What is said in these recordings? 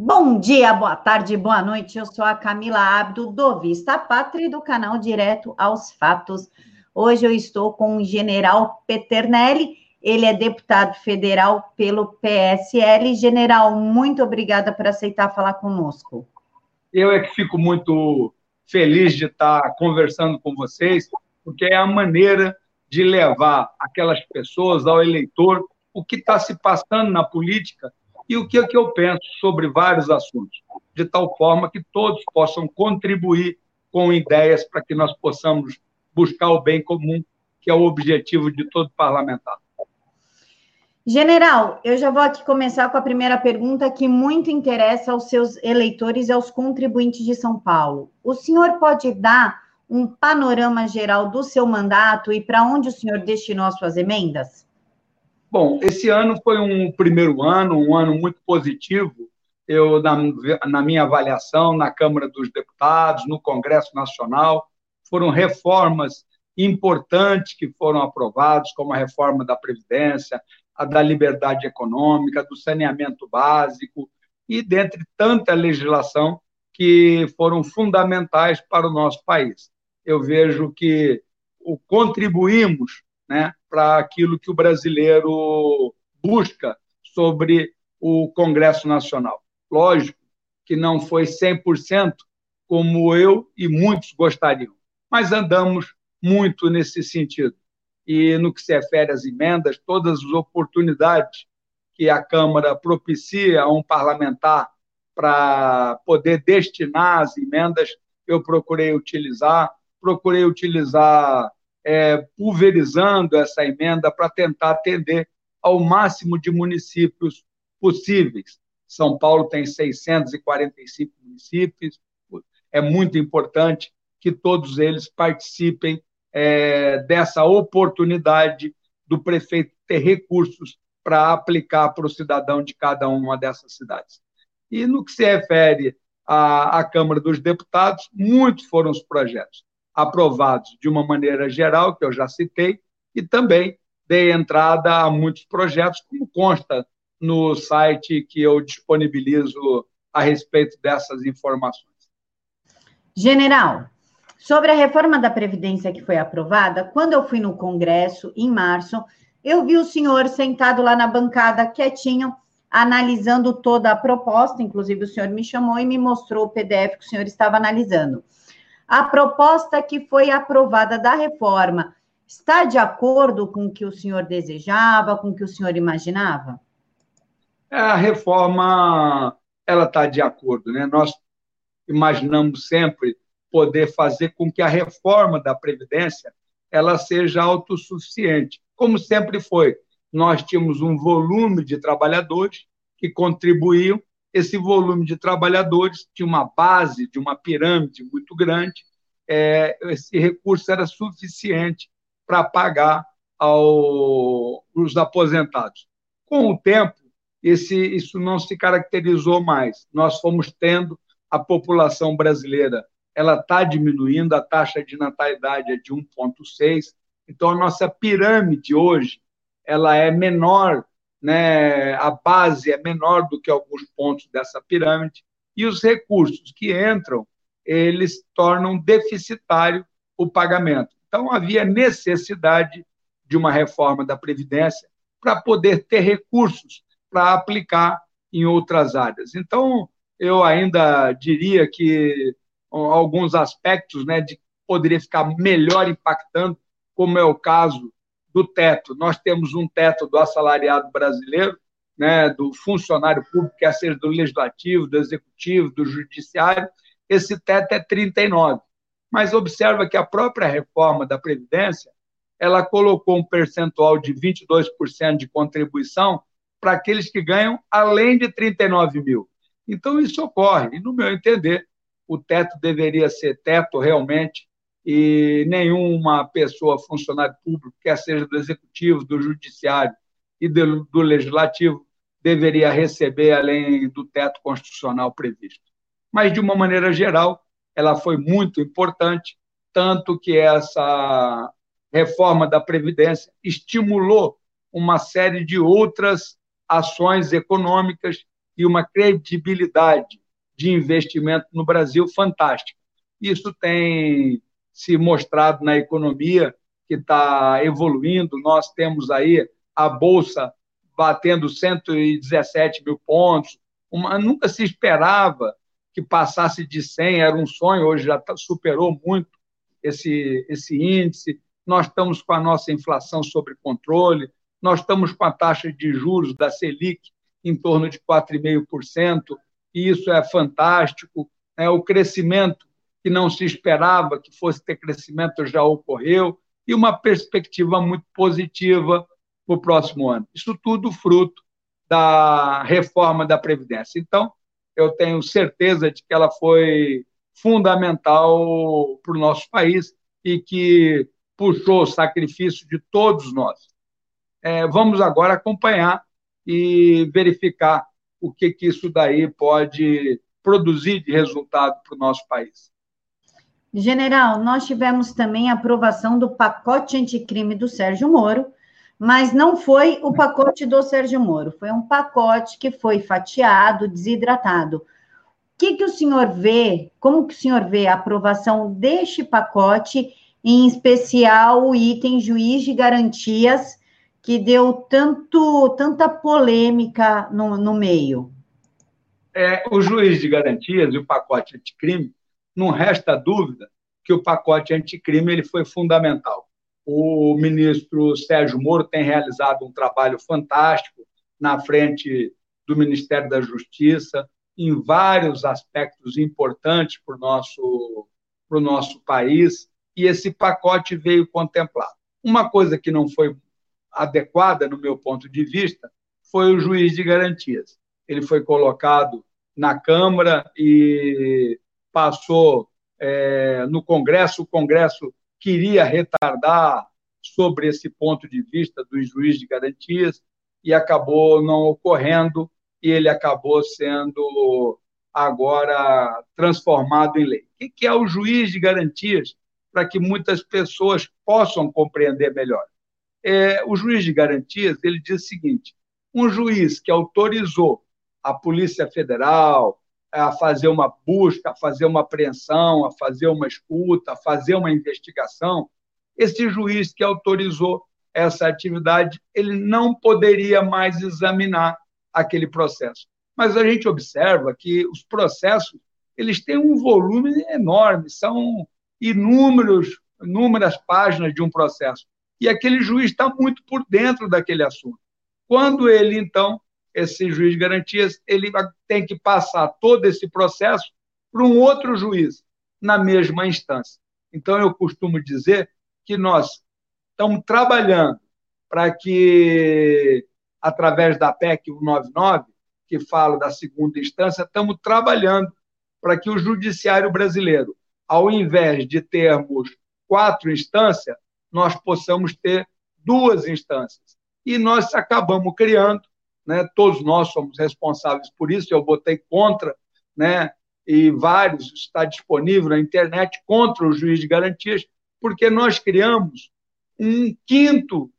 Bom dia, boa tarde, boa noite. Eu sou a Camila Abdo, do Vista Pátria do canal Direto aos Fatos. Hoje eu estou com o general Peternelli, ele é deputado federal pelo PSL. General, muito obrigada por aceitar falar conosco. Eu é que fico muito feliz de estar conversando com vocês, porque é a maneira de levar aquelas pessoas ao eleitor o que está se passando na política e o que, é que eu penso sobre vários assuntos, de tal forma que todos possam contribuir com ideias para que nós possamos buscar o bem comum, que é o objetivo de todo parlamentar. General, eu já vou aqui começar com a primeira pergunta que muito interessa aos seus eleitores e aos contribuintes de São Paulo. O senhor pode dar um panorama geral do seu mandato e para onde o senhor destinou as suas emendas? Bom, esse ano foi um primeiro ano, um ano muito positivo. Eu, na, na minha avaliação, na Câmara dos Deputados, no Congresso Nacional, foram reformas importantes que foram aprovadas, como a reforma da Previdência, a da liberdade econômica, do saneamento básico, e dentre tanta legislação que foram fundamentais para o nosso país. Eu vejo que contribuímos né, para aquilo que o brasileiro busca sobre o Congresso Nacional. Lógico que não foi 100% como eu e muitos gostariam, mas andamos muito nesse sentido. E no que se refere às emendas, todas as oportunidades que a Câmara propicia a um parlamentar para poder destinar as emendas, eu procurei utilizar, procurei utilizar é, pulverizando essa emenda para tentar atender ao máximo de municípios possíveis. São Paulo tem 645 municípios, é muito importante que todos eles participem é, dessa oportunidade do prefeito ter recursos para aplicar para o cidadão de cada uma dessas cidades. E no que se refere à, à Câmara dos Deputados, muitos foram os projetos aprovados de uma maneira geral, que eu já citei, e também dei entrada a muitos projetos, como consta no site que eu disponibilizo a respeito dessas informações. General, sobre a reforma da Previdência que foi aprovada, quando eu fui no Congresso, em março, eu vi o senhor sentado lá na bancada, quietinho, analisando toda a proposta, inclusive o senhor me chamou e me mostrou o PDF que o senhor estava analisando. A proposta que foi aprovada da reforma está de acordo com o que o senhor desejava, com o que o senhor imaginava? A reforma ela está de acordo, né? Nós imaginamos sempre poder fazer com que a reforma da previdência ela seja autossuficiente, como sempre foi. Nós tínhamos um volume de trabalhadores que contribuíam esse volume de trabalhadores tinha uma base de uma pirâmide muito grande, é, esse recurso era suficiente para pagar ao, os aposentados. Com o tempo, esse, isso não se caracterizou mais. Nós fomos tendo a população brasileira, ela está diminuindo, a taxa de natalidade é de 1,6, então a nossa pirâmide hoje ela é menor né, a base é menor do que alguns pontos dessa pirâmide, e os recursos que entram, eles tornam deficitário o pagamento. Então, havia necessidade de uma reforma da Previdência para poder ter recursos para aplicar em outras áreas. Então, eu ainda diria que alguns aspectos né, de poderia ficar melhor impactando, como é o caso do teto. Nós temos um teto do assalariado brasileiro, né, do funcionário público, quer seja do legislativo, do executivo, do judiciário, esse teto é 39. Mas observa que a própria reforma da Previdência ela colocou um percentual de 22% de contribuição para aqueles que ganham além de 39 mil. Então, isso ocorre. E, no meu entender, o teto deveria ser teto realmente e nenhuma pessoa, funcionário público, quer seja do executivo, do judiciário e do, do legislativo, deveria receber além do teto constitucional previsto. Mas, de uma maneira geral, ela foi muito importante, tanto que essa reforma da Previdência estimulou uma série de outras ações econômicas e uma credibilidade de investimento no Brasil fantástica. Isso tem se mostrado na economia, que está evoluindo. Nós temos aí a Bolsa batendo 117 mil pontos. Uma, nunca se esperava que passasse de 100, era um sonho, hoje já tá, superou muito esse, esse índice. Nós estamos com a nossa inflação sob controle, nós estamos com a taxa de juros da Selic em torno de 4,5%, e isso é fantástico. É, o crescimento que não se esperava que fosse ter crescimento já ocorreu, e uma perspectiva muito positiva para o próximo ano. Isso tudo fruto da reforma da Previdência. Então, eu tenho certeza de que ela foi fundamental para o nosso país e que puxou o sacrifício de todos nós. É, vamos agora acompanhar e verificar o que, que isso daí pode produzir de resultado para o nosso país. General, nós tivemos também a aprovação do pacote anticrime do Sérgio Moro, mas não foi o pacote do Sérgio Moro, foi um pacote que foi fatiado, desidratado. O que, que o senhor vê, como que o senhor vê a aprovação deste pacote, em especial o item juiz de garantias, que deu tanto, tanta polêmica no, no meio? É, o juiz de garantias e o pacote anticrime, não resta dúvida que o pacote anticrime ele foi fundamental. O ministro Sérgio Moro tem realizado um trabalho fantástico na frente do Ministério da Justiça, em vários aspectos importantes para o nosso, nosso país, e esse pacote veio contemplar. Uma coisa que não foi adequada, no meu ponto de vista, foi o juiz de garantias. Ele foi colocado na Câmara e passou é, no Congresso, o Congresso queria retardar sobre esse ponto de vista do juiz de garantias e acabou não ocorrendo e ele acabou sendo agora transformado em lei. O que é o juiz de garantias para que muitas pessoas possam compreender melhor? É, o juiz de garantias ele diz o seguinte: um juiz que autorizou a Polícia Federal, a fazer uma busca, a fazer uma apreensão, a fazer uma escuta, a fazer uma investigação, esse juiz que autorizou essa atividade, ele não poderia mais examinar aquele processo. Mas a gente observa que os processos, eles têm um volume enorme, são inúmeros, inúmeras páginas de um processo. E aquele juiz está muito por dentro daquele assunto. Quando ele, então, esse juiz de garantias ele tem que passar todo esse processo para um outro juiz na mesma instância. Então, eu costumo dizer que nós estamos trabalhando para que, através da PEC 199, que fala da segunda instância, estamos trabalhando para que o judiciário brasileiro, ao invés de termos quatro instâncias, nós possamos ter duas instâncias. E nós acabamos criando né? Todos nós somos responsáveis por isso. Eu botei contra, né? E vários está disponível na internet contra o juiz de garantias, porque nós criamos um quinto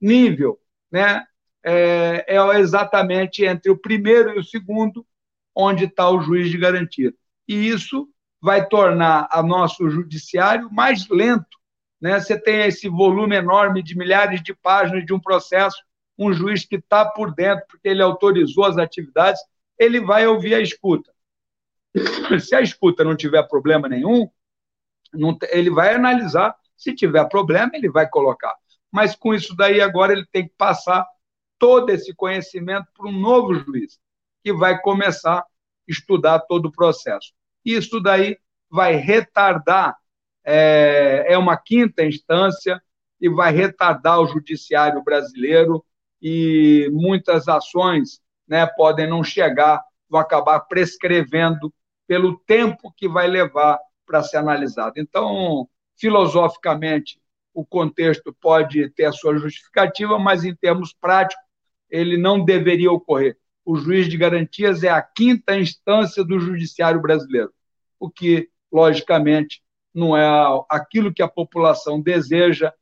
nível, né? É, é exatamente entre o primeiro e o segundo, onde está o juiz de garantia. E isso vai tornar a nosso judiciário mais lento. Né? Você tem esse volume enorme de milhares de páginas de um processo um juiz que está por dentro, porque ele autorizou as atividades, ele vai ouvir a escuta. Se a escuta não tiver problema nenhum, não, ele vai analisar. Se tiver problema, ele vai colocar. Mas com isso daí, agora ele tem que passar todo esse conhecimento para um novo juiz, que vai começar a estudar todo o processo. Isso daí vai retardar, é, é uma quinta instância, e vai retardar o judiciário brasileiro e muitas ações né, podem não chegar, vão acabar prescrevendo pelo tempo que vai levar para ser analisado. Então, filosoficamente, o contexto pode ter a sua justificativa, mas em termos práticos, ele não deveria ocorrer. O juiz de garantias é a quinta instância do judiciário brasileiro, o que, logicamente, não é aquilo que a população deseja,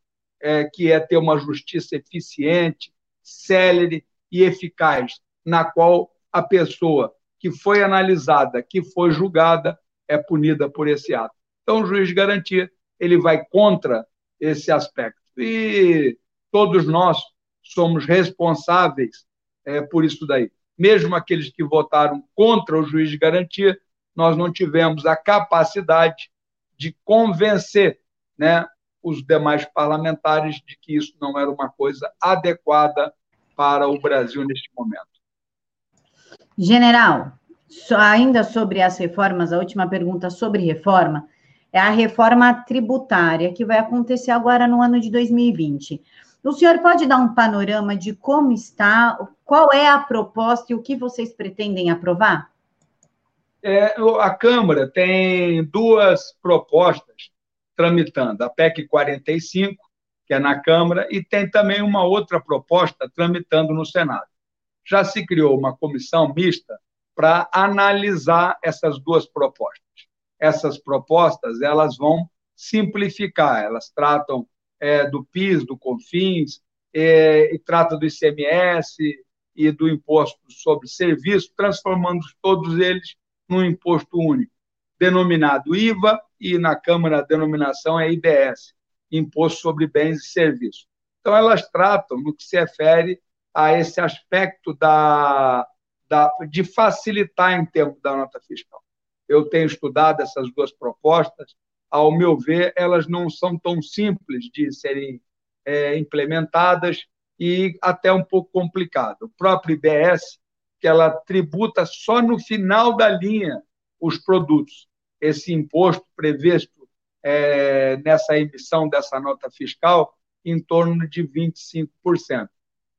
é, que é ter uma justiça eficiente, célere e eficaz, na qual a pessoa que foi analisada, que foi julgada, é punida por esse ato. Então, o juiz de garantia ele vai contra esse aspecto. E todos nós somos responsáveis é, por isso daí. Mesmo aqueles que votaram contra o juiz de garantia, nós não tivemos a capacidade de convencer né, os demais parlamentares de que isso não era uma coisa adequada para o Brasil neste momento. General, ainda sobre as reformas, a última pergunta sobre reforma é a reforma tributária que vai acontecer agora no ano de 2020. O senhor pode dar um panorama de como está, qual é a proposta e o que vocês pretendem aprovar? É, a Câmara tem duas propostas tramitando, a PEC 45, que é na Câmara, e tem também uma outra proposta tramitando no Senado. Já se criou uma comissão mista para analisar essas duas propostas. Essas propostas elas vão simplificar, elas tratam é, do PIS, do CONFINS, é, e trata do ICMS e do imposto sobre serviço, transformando todos eles num imposto único, denominado IVA, e na Câmara a denominação é IBS, Imposto sobre Bens e Serviços. Então, elas tratam no que se refere a esse aspecto da, da, de facilitar em termos da nota fiscal. Eu tenho estudado essas duas propostas, ao meu ver, elas não são tão simples de serem é, implementadas e até um pouco complicado. O próprio IBS, que ela tributa só no final da linha os produtos. Esse imposto previsto é, nessa emissão dessa nota fiscal em torno de 25%.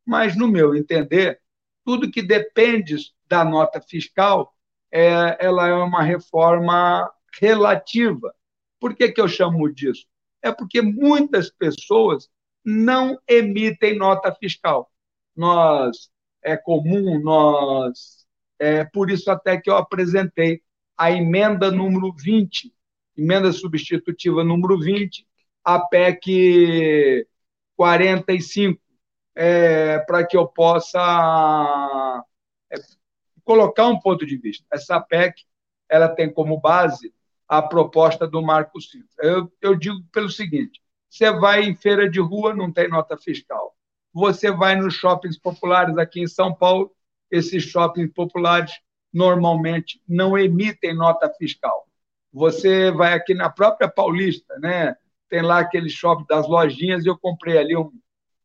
Mas, no meu entender, tudo que depende da nota fiscal, é, ela é uma reforma relativa por que, que eu chamo disso? É porque muitas pessoas não emitem nota fiscal. Nós, é comum, nós. É por isso até que eu apresentei a emenda número 20, emenda substitutiva número 20, a PEC 45, é, para que eu possa é, colocar um ponto de vista. Essa PEC ela tem como base a proposta do Marco Cinto. Eu, eu digo pelo seguinte: você vai em feira de rua, não tem nota fiscal. Você vai nos shoppings populares aqui em São Paulo, esses shoppings populares normalmente não emitem nota fiscal. Você vai aqui na própria Paulista, né? Tem lá aquele shopping das lojinhas, eu comprei ali um,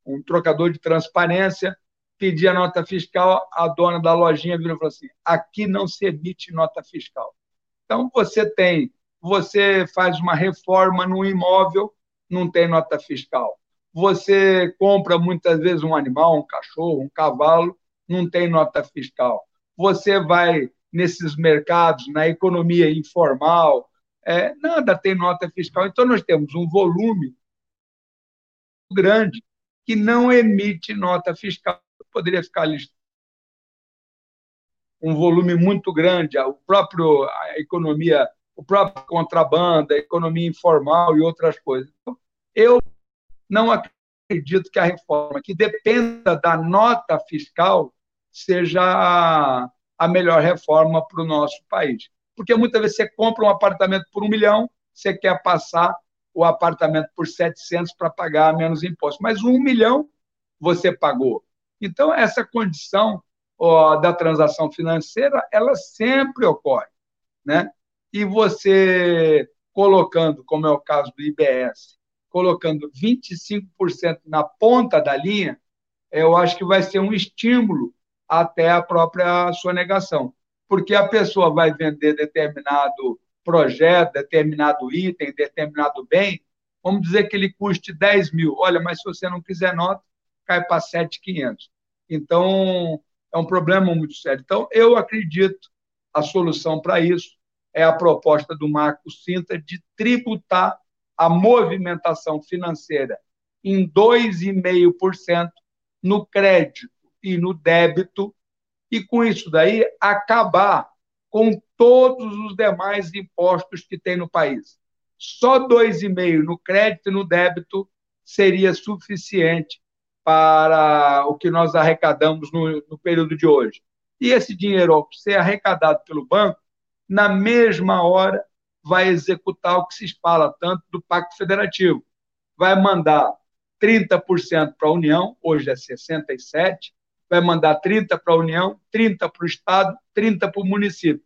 um trocador de transparência, pedi a nota fiscal, a dona da lojinha virou e falou assim: aqui não se emite nota fiscal. Então, você tem você faz uma reforma no imóvel, não tem nota fiscal. Você compra muitas vezes um animal, um cachorro, um cavalo, não tem nota fiscal. Você vai nesses mercados, na economia informal, é, nada tem nota fiscal. Então, nós temos um volume grande que não emite nota fiscal. Poderia ficar listando um volume muito grande, o próprio a economia o próprio contrabando, a economia informal e outras coisas. Então, eu não acredito que a reforma que dependa da nota fiscal seja a melhor reforma para o nosso país. Porque muitas vezes você compra um apartamento por um milhão, você quer passar o apartamento por 700 para pagar menos impostos, mas um milhão você pagou. Então, essa condição ó, da transação financeira, ela sempre ocorre. Né? e você colocando, como é o caso do IBS, colocando 25% na ponta da linha, eu acho que vai ser um estímulo até a própria sonegação. Porque a pessoa vai vender determinado projeto, determinado item, determinado bem, vamos dizer que ele custe 10 mil. Olha, mas se você não quiser nota, cai para 7,500. Então, é um problema muito sério. Então, eu acredito a solução para isso é a proposta do Marco Sinta de tributar a movimentação financeira em 2,5% no crédito no débito, e com isso daí acabar com todos os demais impostos que tem no país. Só 2,5% no crédito e no débito seria suficiente para o que nós arrecadamos no, no período de hoje. E esse dinheiro, ao ser arrecadado pelo banco, na mesma hora vai executar o que se fala tanto do Pacto Federativo. Vai mandar 30% para a União, hoje é 67%, vai mandar 30% para a União, 30% para o Estado, 30% para o município.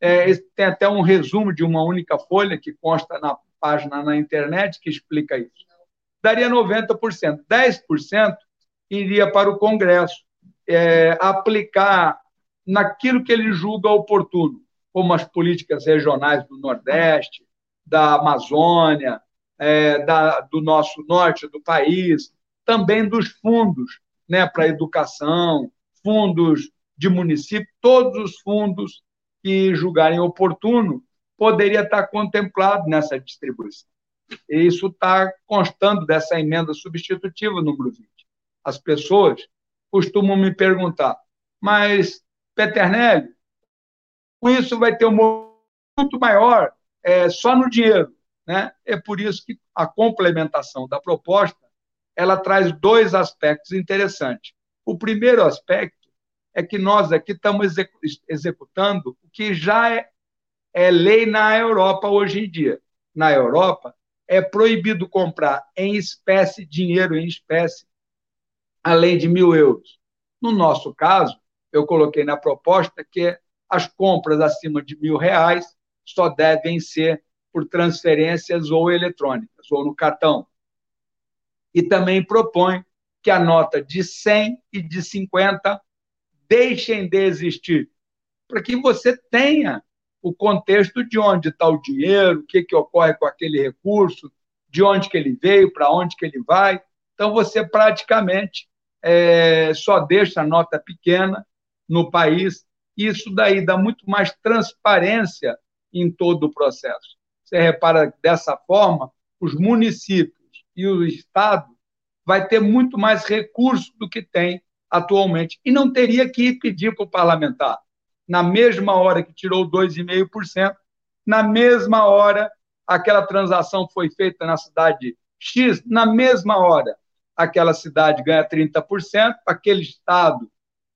É, tem até um resumo de uma única folha que consta na página na internet que explica isso. Daria 90%. 10% iria para o Congresso é, aplicar naquilo que ele julga oportuno, como as políticas regionais do Nordeste, da Amazônia, é, da, do nosso norte do país, também dos fundos né, para educação, fundos de município, todos os fundos que julgarem oportuno poderia estar contemplado nessa distribuição. E isso está constando dessa emenda substitutiva número 20. As pessoas costumam me perguntar, mas, Peternelli, com isso vai ter um muito maior é, só no dinheiro. Né? É por isso que a complementação da proposta ela traz dois aspectos interessantes. O primeiro aspecto é que nós aqui estamos executando o que já é, é lei na Europa hoje em dia. Na Europa, é proibido comprar em espécie, dinheiro em espécie, além de mil euros. No nosso caso, eu coloquei na proposta que as compras acima de mil reais só devem ser por transferências ou eletrônicas, ou no cartão. E também propõe que a nota de 100 e de 50 deixem de existir, para que você tenha o contexto de onde está o dinheiro, o que, que ocorre com aquele recurso, de onde que ele veio, para onde que ele vai. Então, você praticamente é, só deixa a nota pequena no país. Isso daí dá muito mais transparência em todo o processo. Você repara dessa forma, os municípios e o Estado vai ter muito mais recurso do que tem atualmente. E não teria que ir pedir para o parlamentar. Na mesma hora que tirou 2,5%, na mesma hora aquela transação foi feita na cidade X, na mesma hora aquela cidade ganha 30%, aquele estado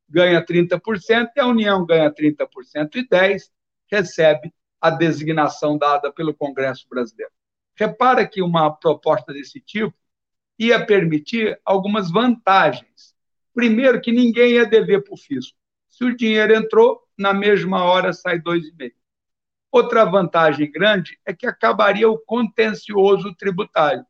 ganha 30% e a União ganha 30% e 10% recebe a designação dada pelo Congresso Brasileiro. Repara que uma proposta desse tipo ia permitir algumas vantagens. Primeiro, que ninguém ia dever para o fisco. Se o dinheiro entrou, na mesma hora sai 2,5. Outra vantagem grande é que acabaria o contencioso tributário.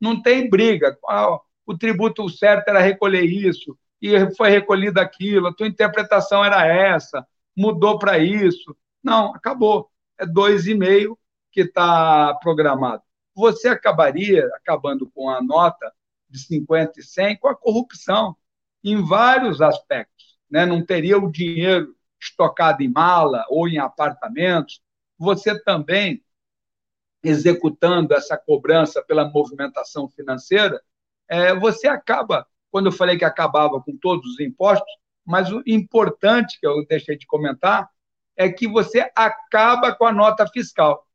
Não tem briga. Ah, o tributo certo era recolher isso, e foi recolhido aquilo, a tua interpretação era essa, mudou para isso. Não, acabou. É 2,5 que está programado você acabaria acabando com a nota de 50 e 100 com a corrupção em vários aspectos. Né? Não teria o dinheiro estocado em mala ou em apartamentos. Você também, executando essa cobrança pela movimentação financeira, é, você acaba, quando eu falei que acabava com todos os impostos, mas o importante que eu deixei de comentar é que você acaba com a nota fiscal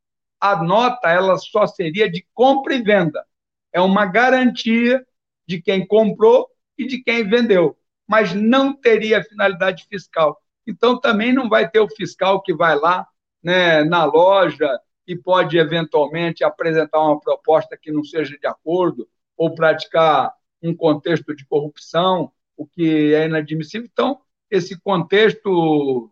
a nota ela só seria de compra e venda. É uma garantia de quem comprou e de quem vendeu, mas não teria finalidade fiscal. Então também não vai ter o fiscal que vai lá né, na loja e pode eventualmente apresentar uma proposta que não seja de acordo ou praticar um contexto de corrupção, o que é inadmissível. Então, esse contexto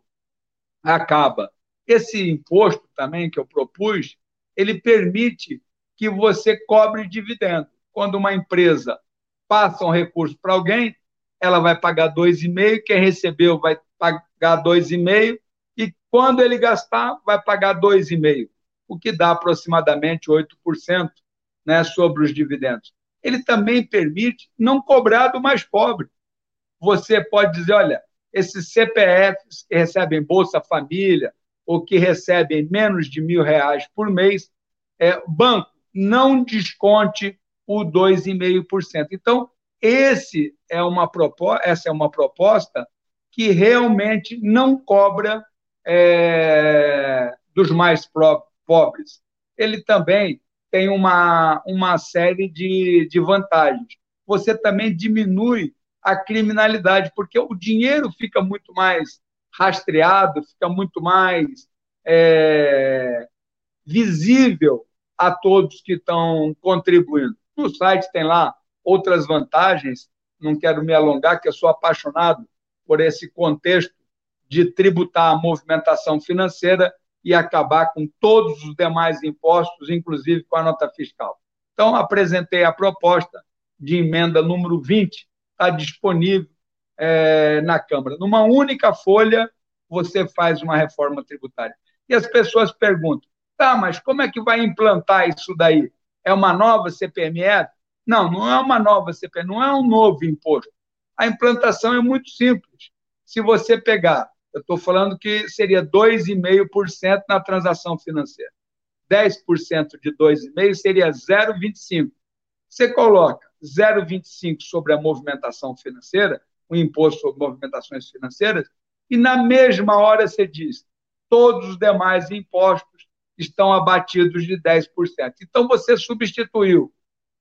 acaba. Esse imposto também que eu propus, ele permite que você cobre dividendo. Quando uma empresa passa um recurso para alguém, ela vai pagar 2,5%, quem recebeu vai pagar 2,5%, e quando ele gastar, vai pagar 2,5%, o que dá aproximadamente 8% né, sobre os dividendos. Ele também permite não cobrar do mais pobre. Você pode dizer, olha, esses CPFs que recebem Bolsa Família, ou que recebem menos de mil reais por mês, é, banco, não desconte o 2,5%. Então, esse é uma proposta, essa é uma proposta que realmente não cobra é, dos mais pobres. Ele também tem uma, uma série de, de vantagens. Você também diminui a criminalidade, porque o dinheiro fica muito mais rastreado, fica muito mais é, visível a todos que estão contribuindo. No site tem lá outras vantagens, não quero me alongar, que eu sou apaixonado por esse contexto de tributar a movimentação financeira e acabar com todos os demais impostos, inclusive com a nota fiscal. Então, apresentei a proposta de emenda número 20, está disponível é, na Câmara. Numa única folha, você faz uma reforma tributária. E as pessoas perguntam: tá, mas como é que vai implantar isso daí? É uma nova CPMF? Não, não é uma nova CPMF, não é um novo imposto. A implantação é muito simples. Se você pegar, eu estou falando que seria 2,5% na transação financeira. 10% de 2,5% seria 0,25%. Você coloca 0,25% sobre a movimentação financeira, o imposto sobre movimentações financeiras, e na mesma hora você diz: todos os demais impostos estão abatidos de 10%. Então você substituiu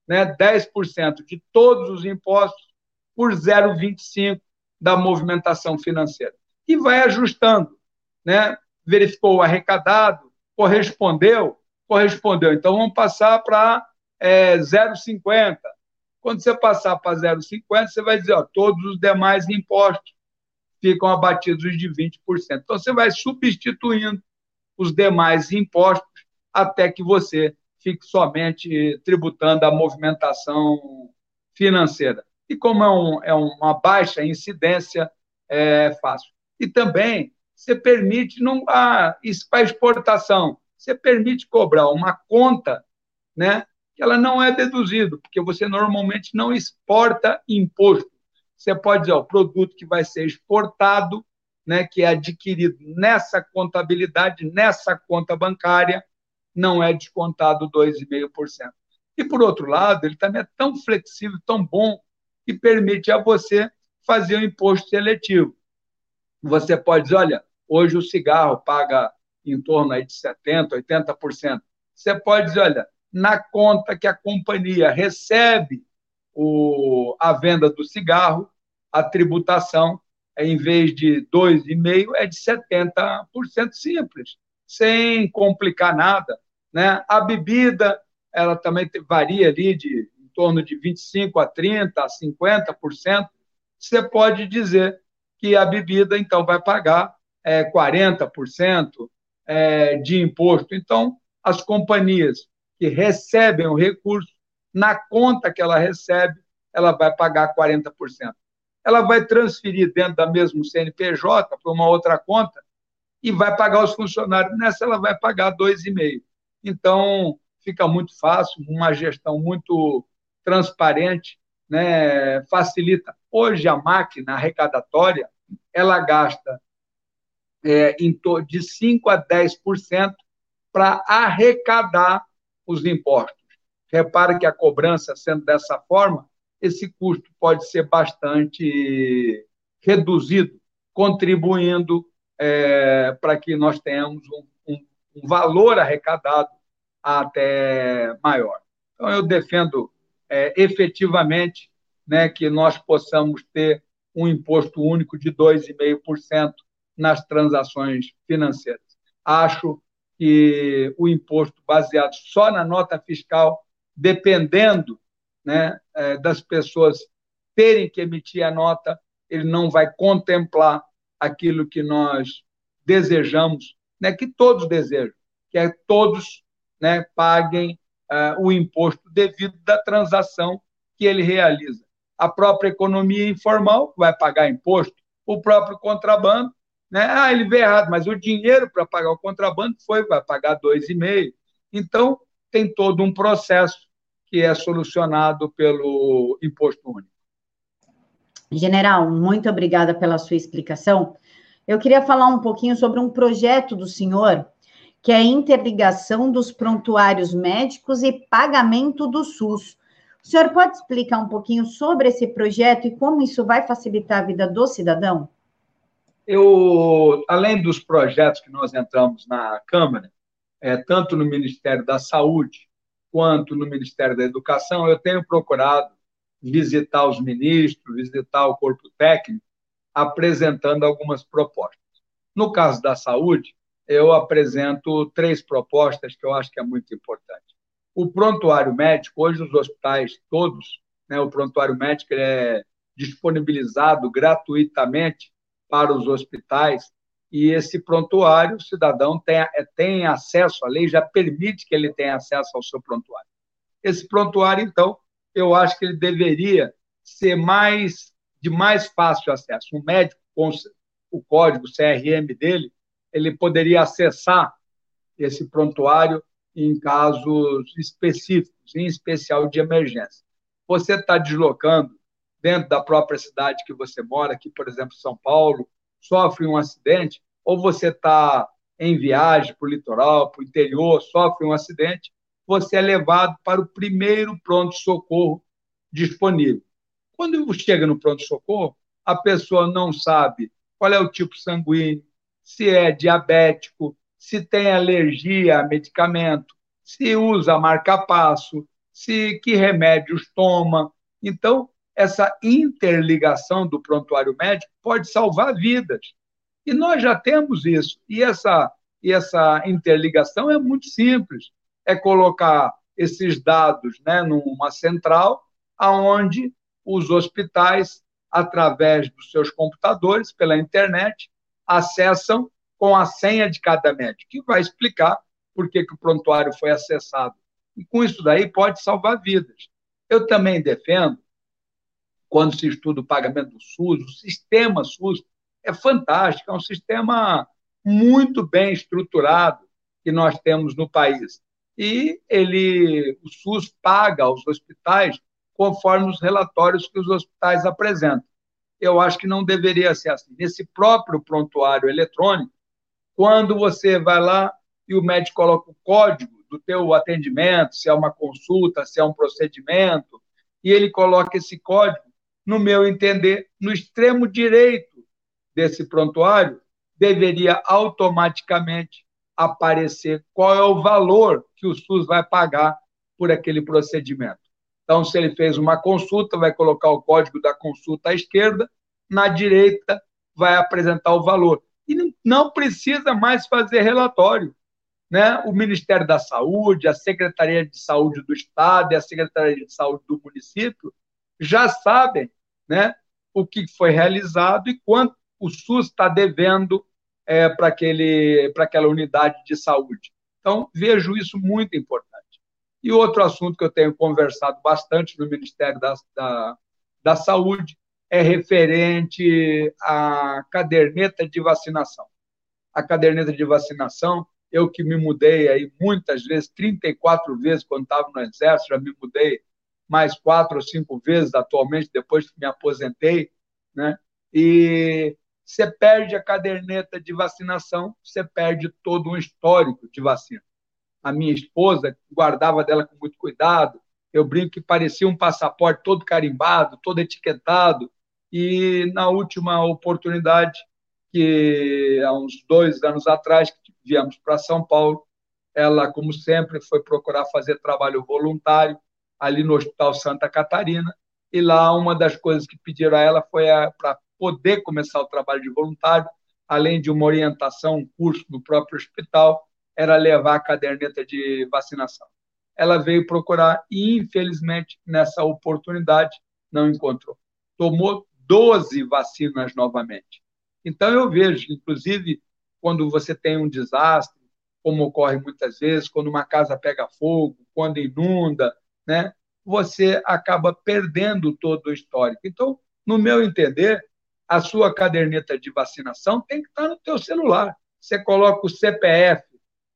né, 10% de todos os impostos por 0,25% da movimentação financeira. E vai ajustando. Né? Verificou o arrecadado, correspondeu, correspondeu. Então vamos passar para é, 0,50%. Quando você passar para 0,50%, você vai dizer, ó, todos os demais impostos ficam abatidos de 20%. Então, você vai substituindo os demais impostos até que você fique somente tributando a movimentação financeira. E como é, um, é uma baixa incidência, é fácil. E também você permite, não, ah, isso para exportação, você permite cobrar uma conta né, ela não é deduzida, porque você normalmente não exporta imposto. Você pode dizer, o produto que vai ser exportado, né, que é adquirido nessa contabilidade, nessa conta bancária, não é descontado 2,5%. E, por outro lado, ele também é tão flexível, tão bom, que permite a você fazer o imposto seletivo. Você pode dizer, olha, hoje o cigarro paga em torno aí de 70%, 80%. Você pode dizer, olha, na conta que a companhia recebe o, a venda do cigarro, a tributação, em vez de 2,5%, é de 70% simples, sem complicar nada. Né? A bebida, ela também varia ali de em torno de 25% a 30%, a 50%. Você pode dizer que a bebida, então, vai pagar é, 40% é, de imposto. Então, as companhias que recebem o recurso, na conta que ela recebe, ela vai pagar 40%. Ela vai transferir dentro da mesma CNPJ para uma outra conta e vai pagar os funcionários. Nessa, ela vai pagar 2,5%. Então, fica muito fácil, uma gestão muito transparente, né, facilita. Hoje, a máquina arrecadatória, ela gasta é, em de 5% a 10% para arrecadar os impostos. Repare que a cobrança, sendo dessa forma, esse custo pode ser bastante reduzido, contribuindo é, para que nós tenhamos um, um, um, valor arrecadado até maior. Então, eu defendo é, efetivamente né, que nós possamos ter um imposto único de 2,5% nas transações financeiras. Acho que o imposto baseado só na nota fiscal, dependendo né, é, das pessoas terem que emitir a nota, ele não vai contemplar aquilo que nós desejamos, né, que todos desejam, que é todos né, paguem uh, o imposto devido da transação que ele realiza. A própria economia informal vai pagar imposto, o próprio contrabando né? Ah, ele vê errado, mas o dinheiro para pagar o contrabando foi, vai pagar 2,5. Então, tem todo um processo que é solucionado pelo imposto único. General, muito obrigada pela sua explicação. Eu queria falar um pouquinho sobre um projeto do senhor, que é a interligação dos prontuários médicos e pagamento do SUS. O senhor pode explicar um pouquinho sobre esse projeto e como isso vai facilitar a vida do cidadão? Eu, além dos projetos que nós entramos na Câmara, é, tanto no Ministério da Saúde quanto no Ministério da Educação, eu tenho procurado visitar os ministros, visitar o corpo técnico, apresentando algumas propostas. No caso da saúde, eu apresento três propostas que eu acho que é muito importante. O prontuário médico, hoje os hospitais todos, né, o prontuário médico é disponibilizado gratuitamente para os hospitais e esse prontuário, o cidadão tem, é, tem acesso, a lei já permite que ele tenha acesso ao seu prontuário. Esse prontuário, então, eu acho que ele deveria ser mais de mais fácil acesso. Um médico com o código CRM dele, ele poderia acessar esse prontuário em casos específicos, em especial de emergência. Você está deslocando dentro da própria cidade que você mora, aqui, por exemplo, São Paulo, sofre um acidente, ou você está em viagem para o litoral, para o interior, sofre um acidente, você é levado para o primeiro pronto-socorro disponível. Quando chega no pronto-socorro, a pessoa não sabe qual é o tipo sanguíneo, se é diabético, se tem alergia a medicamento, se usa marca-passo, se que remédios toma. Então, essa interligação do prontuário médico pode salvar vidas. E nós já temos isso. E essa, e essa interligação é muito simples. É colocar esses dados né, numa central, aonde os hospitais, através dos seus computadores, pela internet, acessam com a senha de cada médico, que vai explicar por que, que o prontuário foi acessado. E com isso daí pode salvar vidas. Eu também defendo, quando se estuda o pagamento do SUS, o sistema SUS é fantástico, é um sistema muito bem estruturado que nós temos no país. E ele, o SUS paga aos hospitais conforme os relatórios que os hospitais apresentam. Eu acho que não deveria ser assim. Nesse próprio prontuário eletrônico, quando você vai lá e o médico coloca o código do teu atendimento, se é uma consulta, se é um procedimento, e ele coloca esse código, no meu entender, no extremo direito desse prontuário, deveria automaticamente aparecer qual é o valor que o SUS vai pagar por aquele procedimento. Então, se ele fez uma consulta, vai colocar o código da consulta à esquerda, na direita vai apresentar o valor e não precisa mais fazer relatório. Né? O Ministério da Saúde, a Secretaria de Saúde do Estado e a Secretaria de Saúde do município já sabem né, o que foi realizado e quanto o SUS está devendo é, para aquela unidade de saúde. Então, vejo isso muito importante. E outro assunto que eu tenho conversado bastante no Ministério da, da, da Saúde é referente à caderneta de vacinação. A caderneta de vacinação, eu que me mudei aí muitas vezes, 34 vezes quando estava no Exército, já me mudei mais quatro ou cinco vezes atualmente, depois que me aposentei, né? E você perde a caderneta de vacinação, você perde todo um histórico de vacina. A minha esposa guardava dela com muito cuidado, eu brinco que parecia um passaporte todo carimbado, todo etiquetado, e na última oportunidade, que há uns dois anos atrás, que viemos para São Paulo, ela, como sempre, foi procurar fazer trabalho voluntário ali no Hospital Santa Catarina, e lá uma das coisas que pediram a ela foi para poder começar o trabalho de voluntário, além de uma orientação, um curso no próprio hospital, era levar a caderneta de vacinação. Ela veio procurar e, infelizmente, nessa oportunidade, não encontrou. Tomou 12 vacinas novamente. Então, eu vejo, inclusive, quando você tem um desastre, como ocorre muitas vezes, quando uma casa pega fogo, quando inunda, né, você acaba perdendo todo o histórico. Então, no meu entender, a sua caderneta de vacinação tem que estar no teu celular. Você coloca o CPF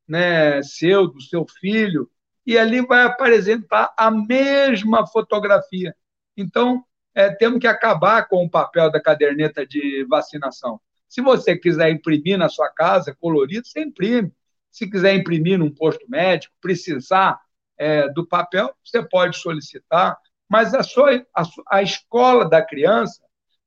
né, seu, do seu filho, e ali vai apresentar a mesma fotografia. Então, é, temos que acabar com o papel da caderneta de vacinação. Se você quiser imprimir na sua casa, colorido, você imprime. Se quiser imprimir num posto médico, precisar é, do papel, você pode solicitar, mas a, sua, a, a escola da criança,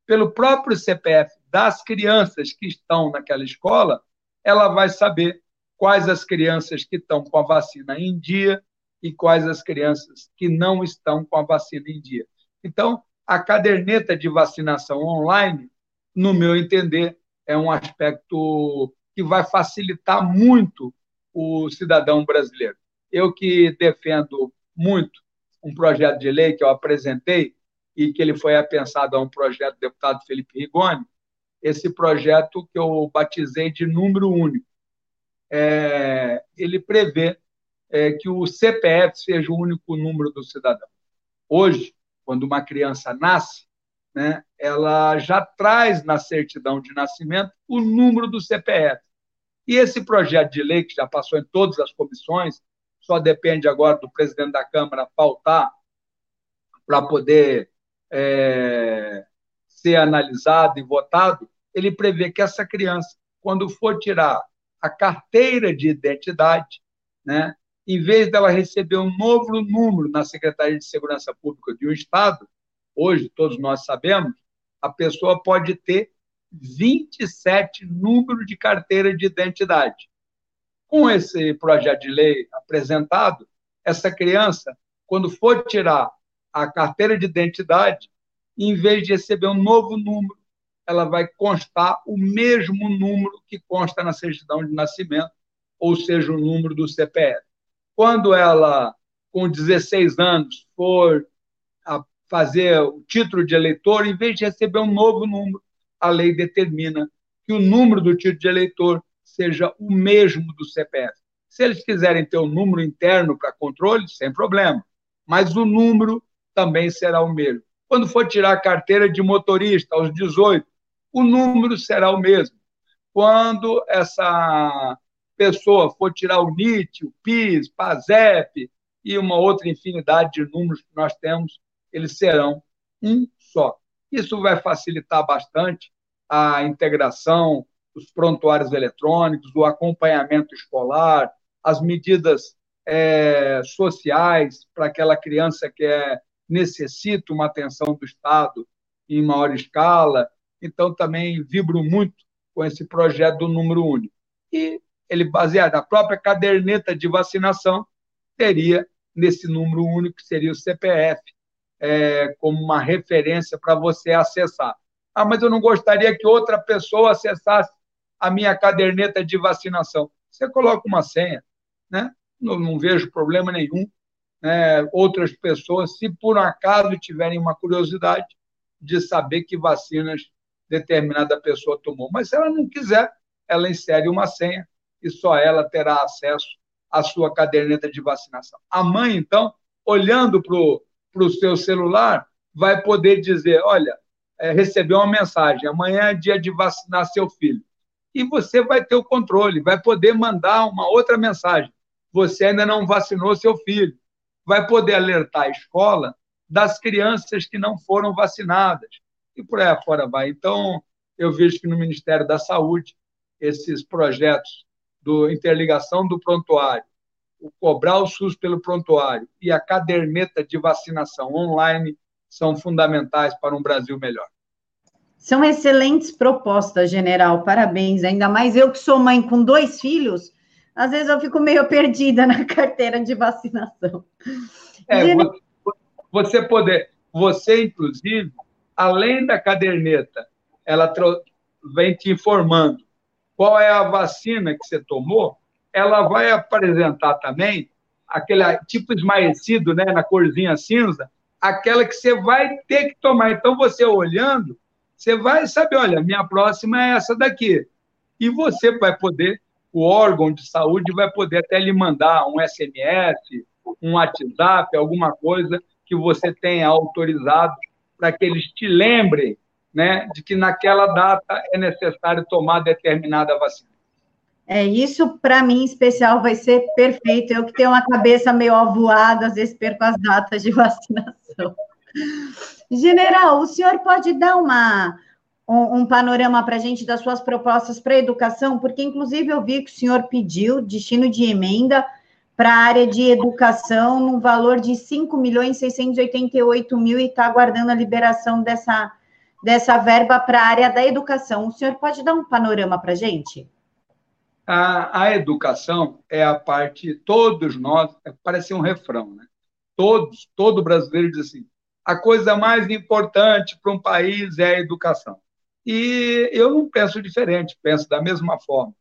pelo próprio CPF das crianças que estão naquela escola, ela vai saber quais as crianças que estão com a vacina em dia e quais as crianças que não estão com a vacina em dia. Então, a caderneta de vacinação online, no meu entender, é um aspecto que vai facilitar muito o cidadão brasileiro. Eu que defendo muito um projeto de lei que eu apresentei e que ele foi apensado a um projeto do deputado Felipe Rigoni, esse projeto que eu batizei de número único. É, ele prevê é, que o CPF seja o único número do cidadão. Hoje, quando uma criança nasce, né, ela já traz na certidão de nascimento o número do CPF. E esse projeto de lei, que já passou em todas as comissões, só depende agora do presidente da Câmara pautar para poder é, ser analisado e votado, ele prevê que essa criança, quando for tirar a carteira de identidade, né, em vez dela receber um novo número na Secretaria de Segurança Pública de um Estado, hoje todos nós sabemos, a pessoa pode ter 27 números de carteira de identidade. Com esse projeto de lei apresentado, essa criança, quando for tirar a carteira de identidade, em vez de receber um novo número, ela vai constar o mesmo número que consta na certidão de nascimento, ou seja, o número do CPF. Quando ela, com 16 anos, for fazer o título de eleitor, em vez de receber um novo número, a lei determina que o número do título de eleitor seja o mesmo do CPF. Se eles quiserem ter um número interno para controle, sem problema, mas o número também será o mesmo. Quando for tirar a carteira de motorista aos 18, o número será o mesmo. Quando essa pessoa for tirar o NIT, o PIS, PASEP e uma outra infinidade de números que nós temos, eles serão um só. Isso vai facilitar bastante a integração, os prontuários eletrônicos, o acompanhamento escolar, as medidas é, sociais para aquela criança que é, necessita uma atenção do Estado em maior escala. Então, também vibro muito com esse projeto do número único. E ele, baseado na própria caderneta de vacinação, teria nesse número único, que seria o CPF, é, como uma referência para você acessar. Ah, mas eu não gostaria que outra pessoa acessasse a minha caderneta de vacinação. Você coloca uma senha, né? não, não vejo problema nenhum. Né? Outras pessoas, se por acaso tiverem uma curiosidade de saber que vacinas determinada pessoa tomou. Mas se ela não quiser, ela insere uma senha e só ela terá acesso à sua caderneta de vacinação. A mãe, então, olhando para o seu celular, vai poder dizer: olha, é, recebeu uma mensagem, amanhã é dia de vacinar seu filho. E você vai ter o controle, vai poder mandar uma outra mensagem. Você ainda não vacinou seu filho. Vai poder alertar a escola das crianças que não foram vacinadas. E por aí fora vai. Então, eu vejo que no Ministério da Saúde, esses projetos do interligação do prontuário, o cobrar o SUS pelo prontuário e a caderneta de vacinação online são fundamentais para um Brasil melhor. São excelentes propostas, general. Parabéns. Ainda mais eu que sou mãe com dois filhos, às vezes eu fico meio perdida na carteira de vacinação. É, general... você poder, você inclusive, além da caderneta, ela vem te informando qual é a vacina que você tomou ela vai apresentar também aquele tipo esmaecido, né, na corzinha cinza, aquela que você vai ter que tomar. Então, você olhando, você vai saber, olha, minha próxima é essa daqui. E você vai poder, o órgão de saúde vai poder até lhe mandar um SMS, um WhatsApp, alguma coisa que você tenha autorizado para que eles te lembrem né, de que naquela data é necessário tomar determinada vacina. É, isso, para mim, em especial, vai ser perfeito. Eu que tenho uma cabeça meio avoada, às vezes perco as datas de vacinação. General, o senhor pode dar uma, um, um panorama para a gente das suas propostas para a educação? Porque, inclusive, eu vi que o senhor pediu destino de emenda para a área de educação no valor de 5 milhões 688 mil e está aguardando a liberação dessa, dessa verba para a área da educação. O senhor pode dar um panorama para a gente? A, educação é a parte, todos nós, é, parece um refrão, né? Todos, todo brasileiro diz assim: a coisa mais importante para um país é a educação. E eu não penso diferente, penso da mesma forma.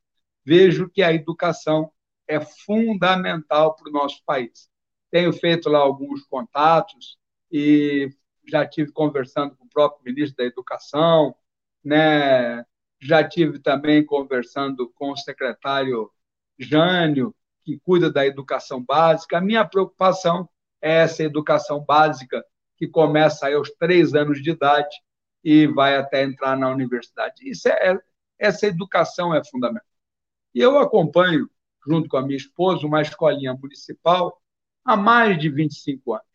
Vejo que a educação é fundamental para o nosso país. Tenho feito lá alguns contatos e já tive conversando com o próprio ministro da Educação, né? já tive também conversando com o secretário Jânio, que cuida da educação básica. A minha preocupação é essa educação básica que começa aos três anos de idade e vai até entrar na universidade. Isso é, é, essa educação é fundamental. E eu acompanho, junto com a minha esposa, uma escolinha municipal há mais de 25 anos.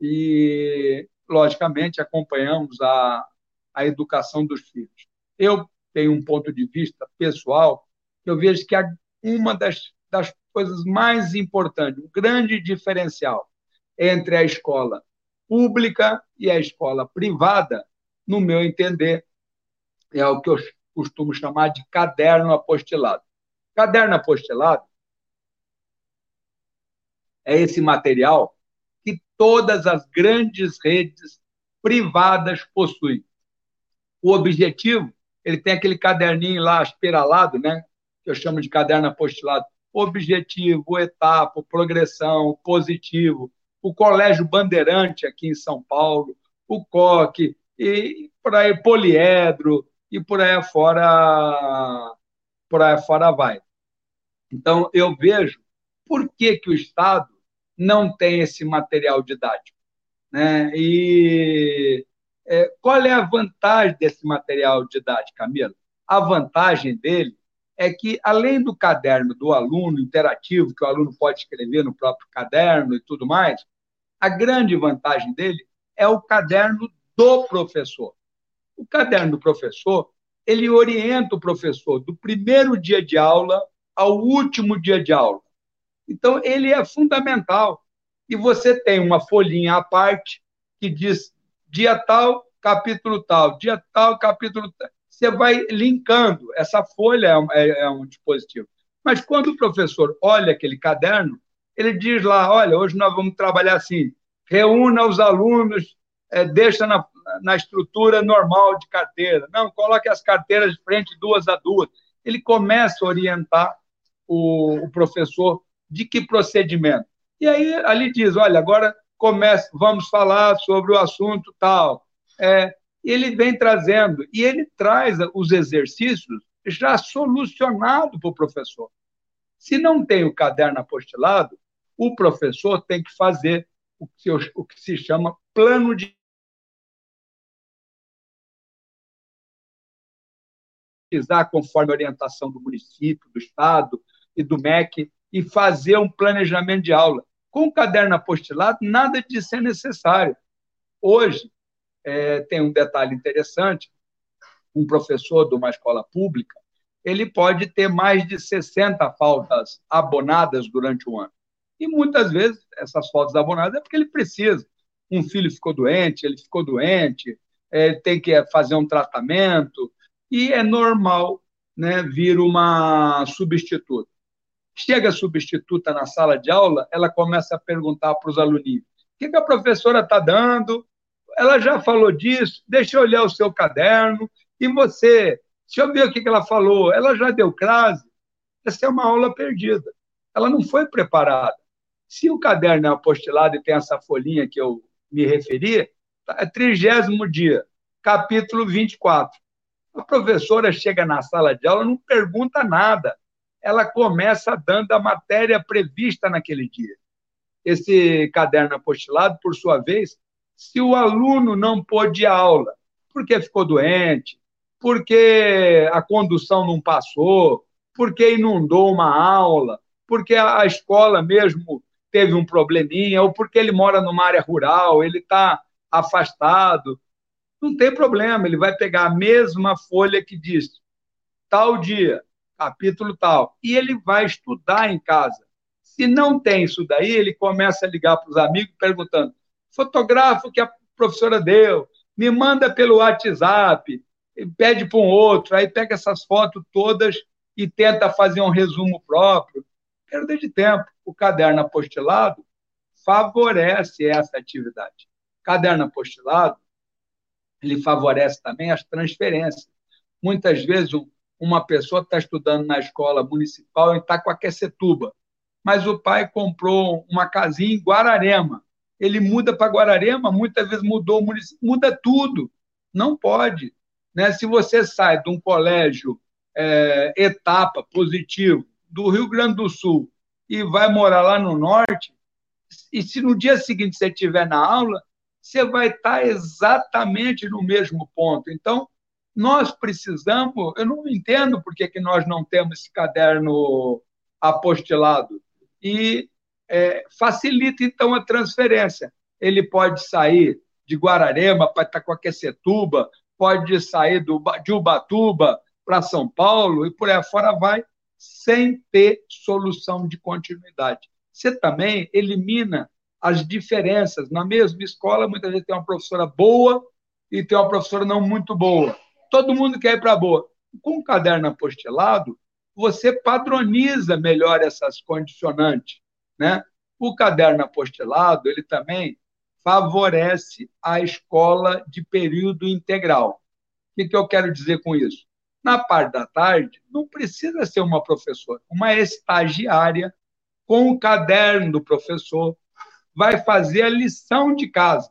E, logicamente, acompanhamos a, a educação dos filhos. Eu tenho um ponto de vista pessoal, eu vejo que uma das, das coisas mais importantes, um grande diferencial entre a escola pública e a escola privada, no meu entender, é o que eu costumo chamar de caderno apostilado. Caderno apostilado é esse material que todas as grandes redes privadas possuem. O objetivo, ele tem aquele caderninho lá espiralado, né, que eu chamo de caderno apostilado. Objetivo, etapa, progressão, positivo. O Colégio Bandeirante aqui em São Paulo, o COC, e por aí poliedro, e por aí fora, por aí fora vai. Então, eu vejo por que, que o Estado não tem esse material didático. Né? E é, qual é a vantagem desse material didático, Camila? A vantagem dele é que, além do caderno do aluno interativo, que o aluno pode escrever no próprio caderno e tudo mais, a grande vantagem dele é o caderno do professor. O caderno do professor, ele orienta o professor do primeiro dia de aula ao último dia de aula. Então, ele é fundamental. E você tem uma folhinha à parte que diz dia tal, capítulo tal, dia tal, capítulo tal. Você vai linkando. Essa folha é um, é, é um dispositivo. Mas quando o professor olha aquele caderno, ele diz lá: olha, hoje nós vamos trabalhar assim, reúna os alunos, é, deixa na, na estrutura normal de carteira. Não, coloque as carteiras de frente duas a duas. Ele começa a orientar o, o professor de que procedimento. E aí ali diz, olha, agora comece, vamos falar sobre o assunto tal. É, ele vem trazendo, e ele traz os exercícios já solucionado para o professor. Se não tem o caderno apostilado, o professor tem que fazer o que, o que se chama plano de conforme a orientação do município, do Estado e do MEC, e fazer um planejamento de aula. Com o caderno apostilado, nada disso é necessário. Hoje, é, tem um detalhe interessante: um professor de uma escola pública ele pode ter mais de 60 faltas abonadas durante o ano. E muitas vezes essas faltas abonadas é porque ele precisa. Um filho ficou doente, ele ficou doente, é, tem que fazer um tratamento, e é normal né, vir uma substituta. Chega a substituta na sala de aula, ela começa a perguntar para os aluninhos: o que, que a professora está dando? Ela já falou disso, deixa eu olhar o seu caderno. E você, deixa eu ver o que, que ela falou. Ela já deu crase? Essa é uma aula perdida. Ela não foi preparada. Se o caderno é apostilado e tem essa folhinha que eu me referi, tá, é trigésimo dia, capítulo 24. A professora chega na sala de aula, não pergunta nada ela começa dando a matéria prevista naquele dia. Esse caderno apostilado, por sua vez, se o aluno não pôde aula, porque ficou doente, porque a condução não passou, porque inundou uma aula, porque a escola mesmo teve um probleminha, ou porque ele mora numa área rural, ele está afastado, não tem problema, ele vai pegar a mesma folha que diz tal dia, capítulo tal. E ele vai estudar em casa. Se não tem isso daí, ele começa a ligar para os amigos perguntando: fotografa o que a professora deu, me manda pelo WhatsApp, pede para um outro, aí pega essas fotos todas e tenta fazer um resumo próprio. Perda de tempo. O caderno apostilado favorece essa atividade. O caderno apostilado ele favorece também as transferências. Muitas vezes, uma pessoa está estudando na escola municipal e está com Itacoaquecetuba, mas o pai comprou uma casinha em Guararema. Ele muda para Guararema, muitas vezes mudou o município, muda tudo. Não pode. Né? Se você sai de um colégio é, etapa positivo do Rio Grande do Sul e vai morar lá no norte, e se no dia seguinte você estiver na aula, você vai estar exatamente no mesmo ponto. Então, nós precisamos, eu não entendo por que, nós não temos esse caderno apostilado. E é, facilita, então, a transferência. Ele pode sair de Guararema para Itacoaquecetuba, pode sair do, de Ubatuba para São Paulo e por aí fora vai, sem ter solução de continuidade. Você também elimina as diferenças. Na mesma escola, muitas vezes tem uma professora boa e tem uma professora não muito boa todo mundo quer ir para boa. Com o caderno apostilado, você padroniza melhor essas condicionantes, né? O caderno apostilado, ele também favorece a escola de período integral. O que, que eu quero dizer com isso? Na parte da tarde, não precisa ser uma professora, uma estagiária com o caderno do professor vai fazer a lição de casa.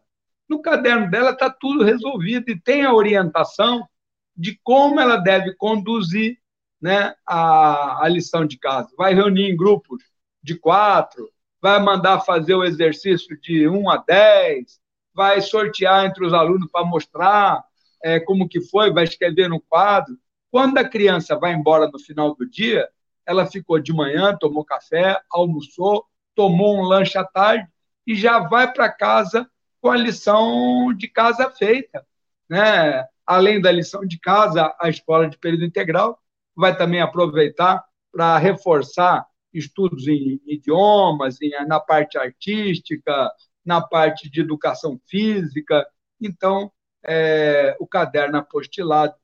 No caderno dela está tudo resolvido e tem a orientação de como ela deve conduzir né, a, a lição de casa. Vai reunir em grupos de quatro, vai mandar fazer o exercício de um a dez, vai sortear entre os alunos para mostrar é, como que foi, vai escrever no quadro. Quando a criança vai embora no final do dia, ela ficou de manhã, tomou café, almoçou, tomou um lanche à tarde e já vai para casa com a lição de casa feita. Né? além da lição de casa, a escola de período integral vai também aproveitar para reforçar estudos em idiomas, na parte artística, na parte de educação física. Então, é, o caderno apostilado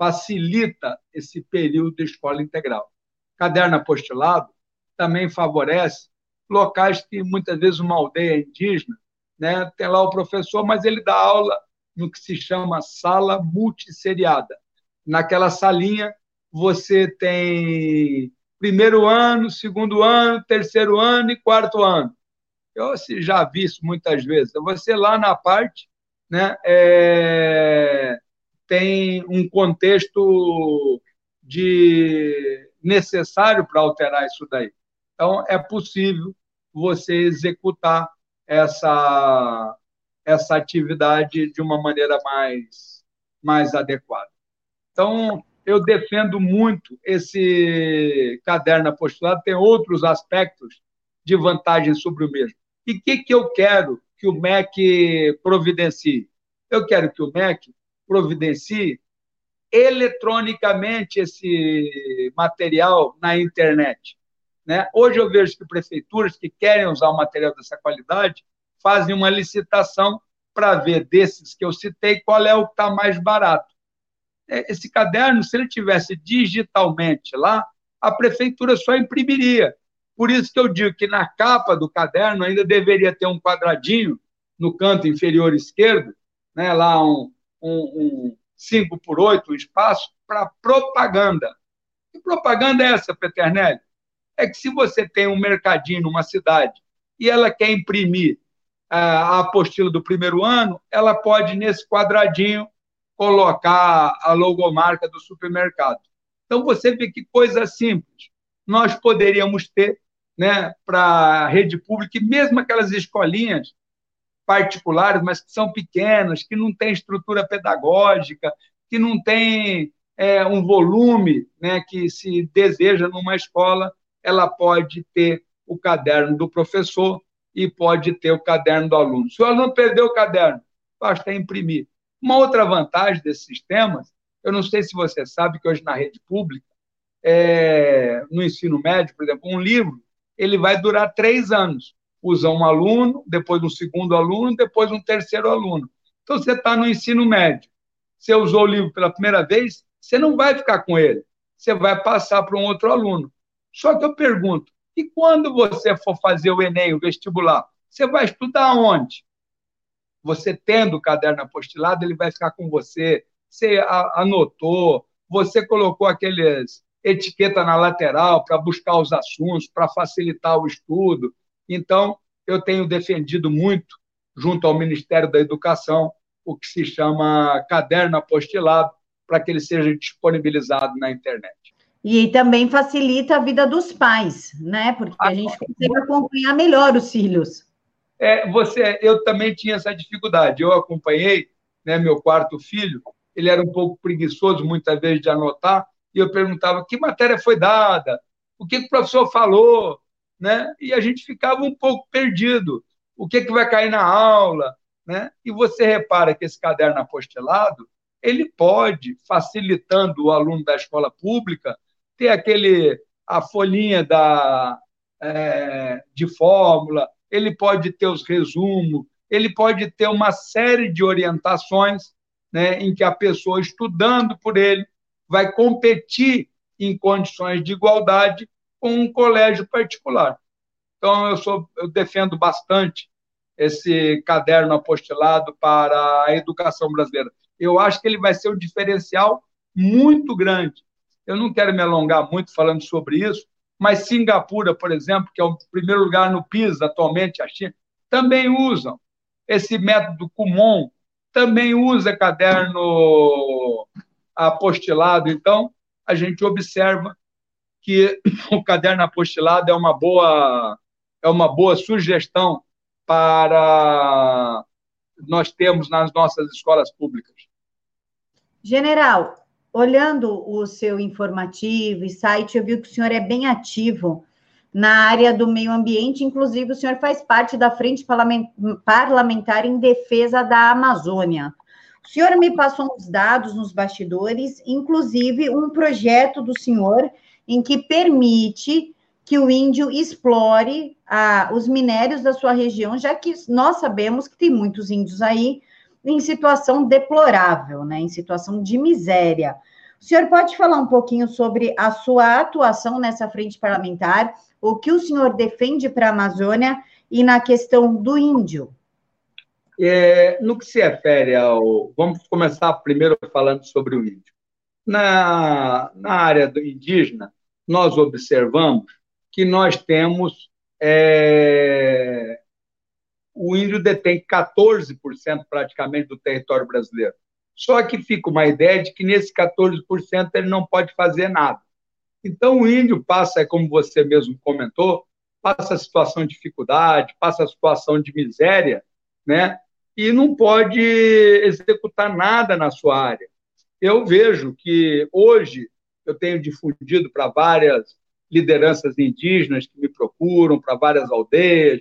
facilita esse período de escola integral. Caderno apostilado também favorece locais que muitas vezes uma aldeia indígena, né, tem lá o professor, mas ele dá aula no que se chama sala multisseriada. Naquela salinha, você tem primeiro ano, segundo ano, terceiro ano e quarto ano. Eu já vi isso muitas vezes. Você lá na parte né, é, tem um contexto de necessário para alterar isso daí. Então, é possível você executar essa, essa atividade de uma maneira mais, mais adequada. Então, eu defendo muito esse caderno apostolado, tem outros aspectos de vantagem sobre o mesmo. E o que, que eu quero que o MEC providencie? Eu quero que o MEC providencie eletronicamente esse material na internet. Né? Hoje eu vejo que prefeituras que querem usar um material dessa qualidade fazem uma licitação para ver desses que eu citei qual é o que está mais barato. É, esse caderno, se ele tivesse digitalmente lá, a prefeitura só imprimiria. Por isso que eu digo que na capa do caderno ainda deveria ter um quadradinho no canto inferior esquerdo, né, lá um, um, um 5 por 8, um espaço para propaganda. Que propaganda é essa, Peternelli? É que se você tem um mercadinho numa cidade e ela quer imprimir a apostila do primeiro ano, ela pode, nesse quadradinho, colocar a logomarca do supermercado. Então, você vê que coisa simples. Nós poderíamos ter né, para a rede pública, e mesmo aquelas escolinhas particulares, mas que são pequenas, que não têm estrutura pedagógica, que não têm é, um volume né, que se deseja numa escola, ela pode ter o caderno do professor, e pode ter o caderno do aluno. Se o aluno perdeu o caderno, basta imprimir. Uma outra vantagem desses sistemas, eu não sei se você sabe que hoje na rede pública, é, no ensino médio, por exemplo, um livro, ele vai durar três anos. Usa um aluno, depois um segundo aluno, depois um terceiro aluno. Então, você está no ensino médio. Você usou o livro pela primeira vez, você não vai ficar com ele. Você vai passar para um outro aluno. Só que eu pergunto, e quando você for fazer o Enem, o vestibular, você vai estudar onde? Você tendo o caderno apostilado, ele vai ficar com você. Você anotou, você colocou aqueles etiqueta na lateral para buscar os assuntos, para facilitar o estudo. Então, eu tenho defendido muito, junto ao Ministério da Educação, o que se chama caderno apostilado, para que ele seja disponibilizado na internet. E também facilita a vida dos pais, né? Porque a, a gente consegue acompanhar melhor os filhos. É, você, eu também tinha essa dificuldade. Eu acompanhei, né, meu quarto filho. Ele era um pouco preguiçoso muitas vezes de anotar e eu perguntava que matéria foi dada, o que, que o professor falou, né? E a gente ficava um pouco perdido. O que, que vai cair na aula, né? E você repara que esse caderno apostilado ele pode, facilitando o aluno da escola pública, ter aquele a folhinha da, é, de fórmula, ele pode ter os resumos, ele pode ter uma série de orientações né, em que a pessoa, estudando por ele, vai competir em condições de igualdade com um colégio particular. Então, eu, sou, eu defendo bastante esse caderno apostilado para a educação brasileira eu acho que ele vai ser um diferencial muito grande. Eu não quero me alongar muito falando sobre isso, mas Singapura, por exemplo, que é o primeiro lugar no PISA atualmente, a China, também usam esse método Kumon, também usa caderno apostilado. Então, a gente observa que o caderno apostilado é uma boa é uma boa sugestão para nós temos nas nossas escolas públicas. General, olhando o seu informativo e site, eu vi que o senhor é bem ativo na área do meio ambiente, inclusive o senhor faz parte da frente parlamentar em defesa da Amazônia. O senhor me passou uns dados nos bastidores, inclusive um projeto do senhor em que permite que o índio explore ah, os minérios da sua região, já que nós sabemos que tem muitos índios aí em situação deplorável, né, em situação de miséria. O senhor pode falar um pouquinho sobre a sua atuação nessa frente parlamentar, o que o senhor defende para a Amazônia e na questão do índio? É, no que se refere ao. Vamos começar primeiro falando sobre o índio. Na, na área do indígena, nós observamos que nós temos é, o índio detém 14% praticamente do território brasileiro. Só que fica uma ideia de que nesse 14% ele não pode fazer nada. Então o índio passa, como você mesmo comentou, passa a situação de dificuldade, passa a situação de miséria, né? E não pode executar nada na sua área. Eu vejo que hoje eu tenho difundido para várias lideranças indígenas que me procuram, para várias aldeias,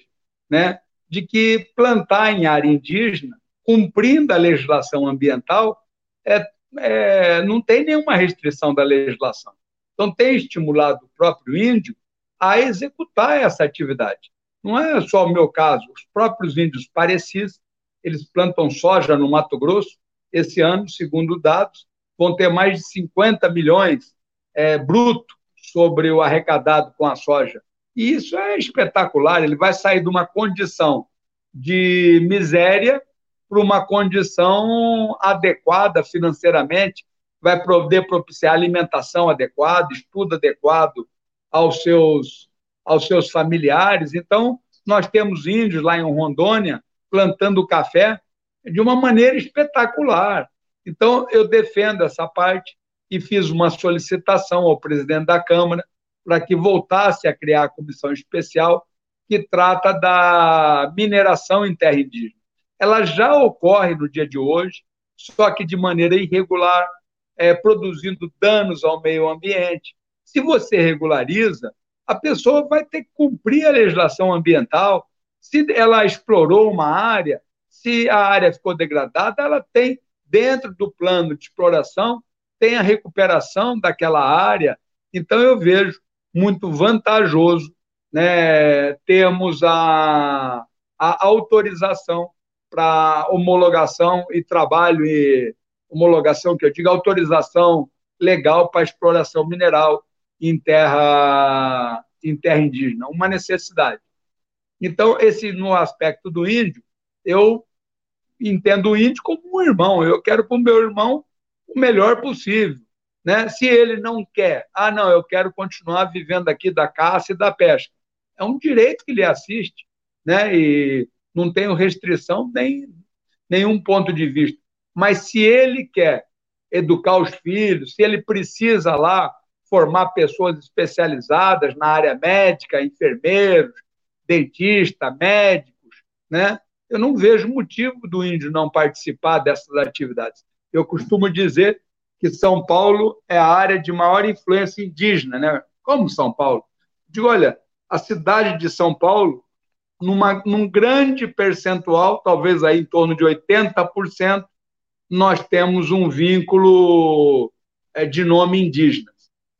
né? de que plantar em área indígena, cumprindo a legislação ambiental, é, é, não tem nenhuma restrição da legislação. Então, tem estimulado o próprio índio a executar essa atividade. Não é só o meu caso, os próprios índios parecis, eles plantam soja no Mato Grosso, esse ano, segundo dados, vão ter mais de 50 milhões é, bruto sobre o arrecadado com a soja. E isso é espetacular. Ele vai sair de uma condição de miséria para uma condição adequada financeiramente, vai poder propiciar alimentação adequada, estudo adequado aos seus, aos seus familiares. Então, nós temos índios lá em Rondônia plantando café de uma maneira espetacular. Então, eu defendo essa parte e fiz uma solicitação ao presidente da Câmara para que voltasse a criar a comissão especial que trata da mineração em terra indígena. Ela já ocorre no dia de hoje, só que de maneira irregular, é, produzindo danos ao meio ambiente. Se você regulariza, a pessoa vai ter que cumprir a legislação ambiental. Se ela explorou uma área, se a área ficou degradada, ela tem, dentro do plano de exploração, tem a recuperação daquela área. Então, eu vejo muito vantajoso né, termos a, a autorização para homologação e trabalho e homologação, que eu digo, autorização legal para exploração mineral em terra, em terra indígena, uma necessidade. Então, esse no aspecto do índio, eu entendo o índio como um irmão, eu quero para o meu irmão o melhor possível. Né? Se ele não quer, ah, não, eu quero continuar vivendo aqui da caça e da pesca. É um direito que lhe assiste, né? e não tenho restrição nem nenhum ponto de vista. Mas se ele quer educar os filhos, se ele precisa lá formar pessoas especializadas na área médica, enfermeiros, dentista, médicos, né? Eu não vejo motivo do índio não participar dessas atividades. Eu costumo dizer que São Paulo é a área de maior influência indígena, né? Como São Paulo? Digo, olha, a cidade de São Paulo, numa, num grande percentual, talvez aí em torno de 80%, nós temos um vínculo é, de nome indígena.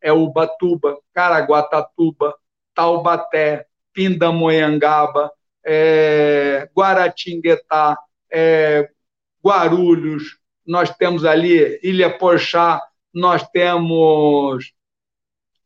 É Ubatuba, Caraguatatuba, Taubaté, Pindamonhangaba, é, Guaratinguetá, é, Guarulhos, nós temos ali Ilha Porchá, nós temos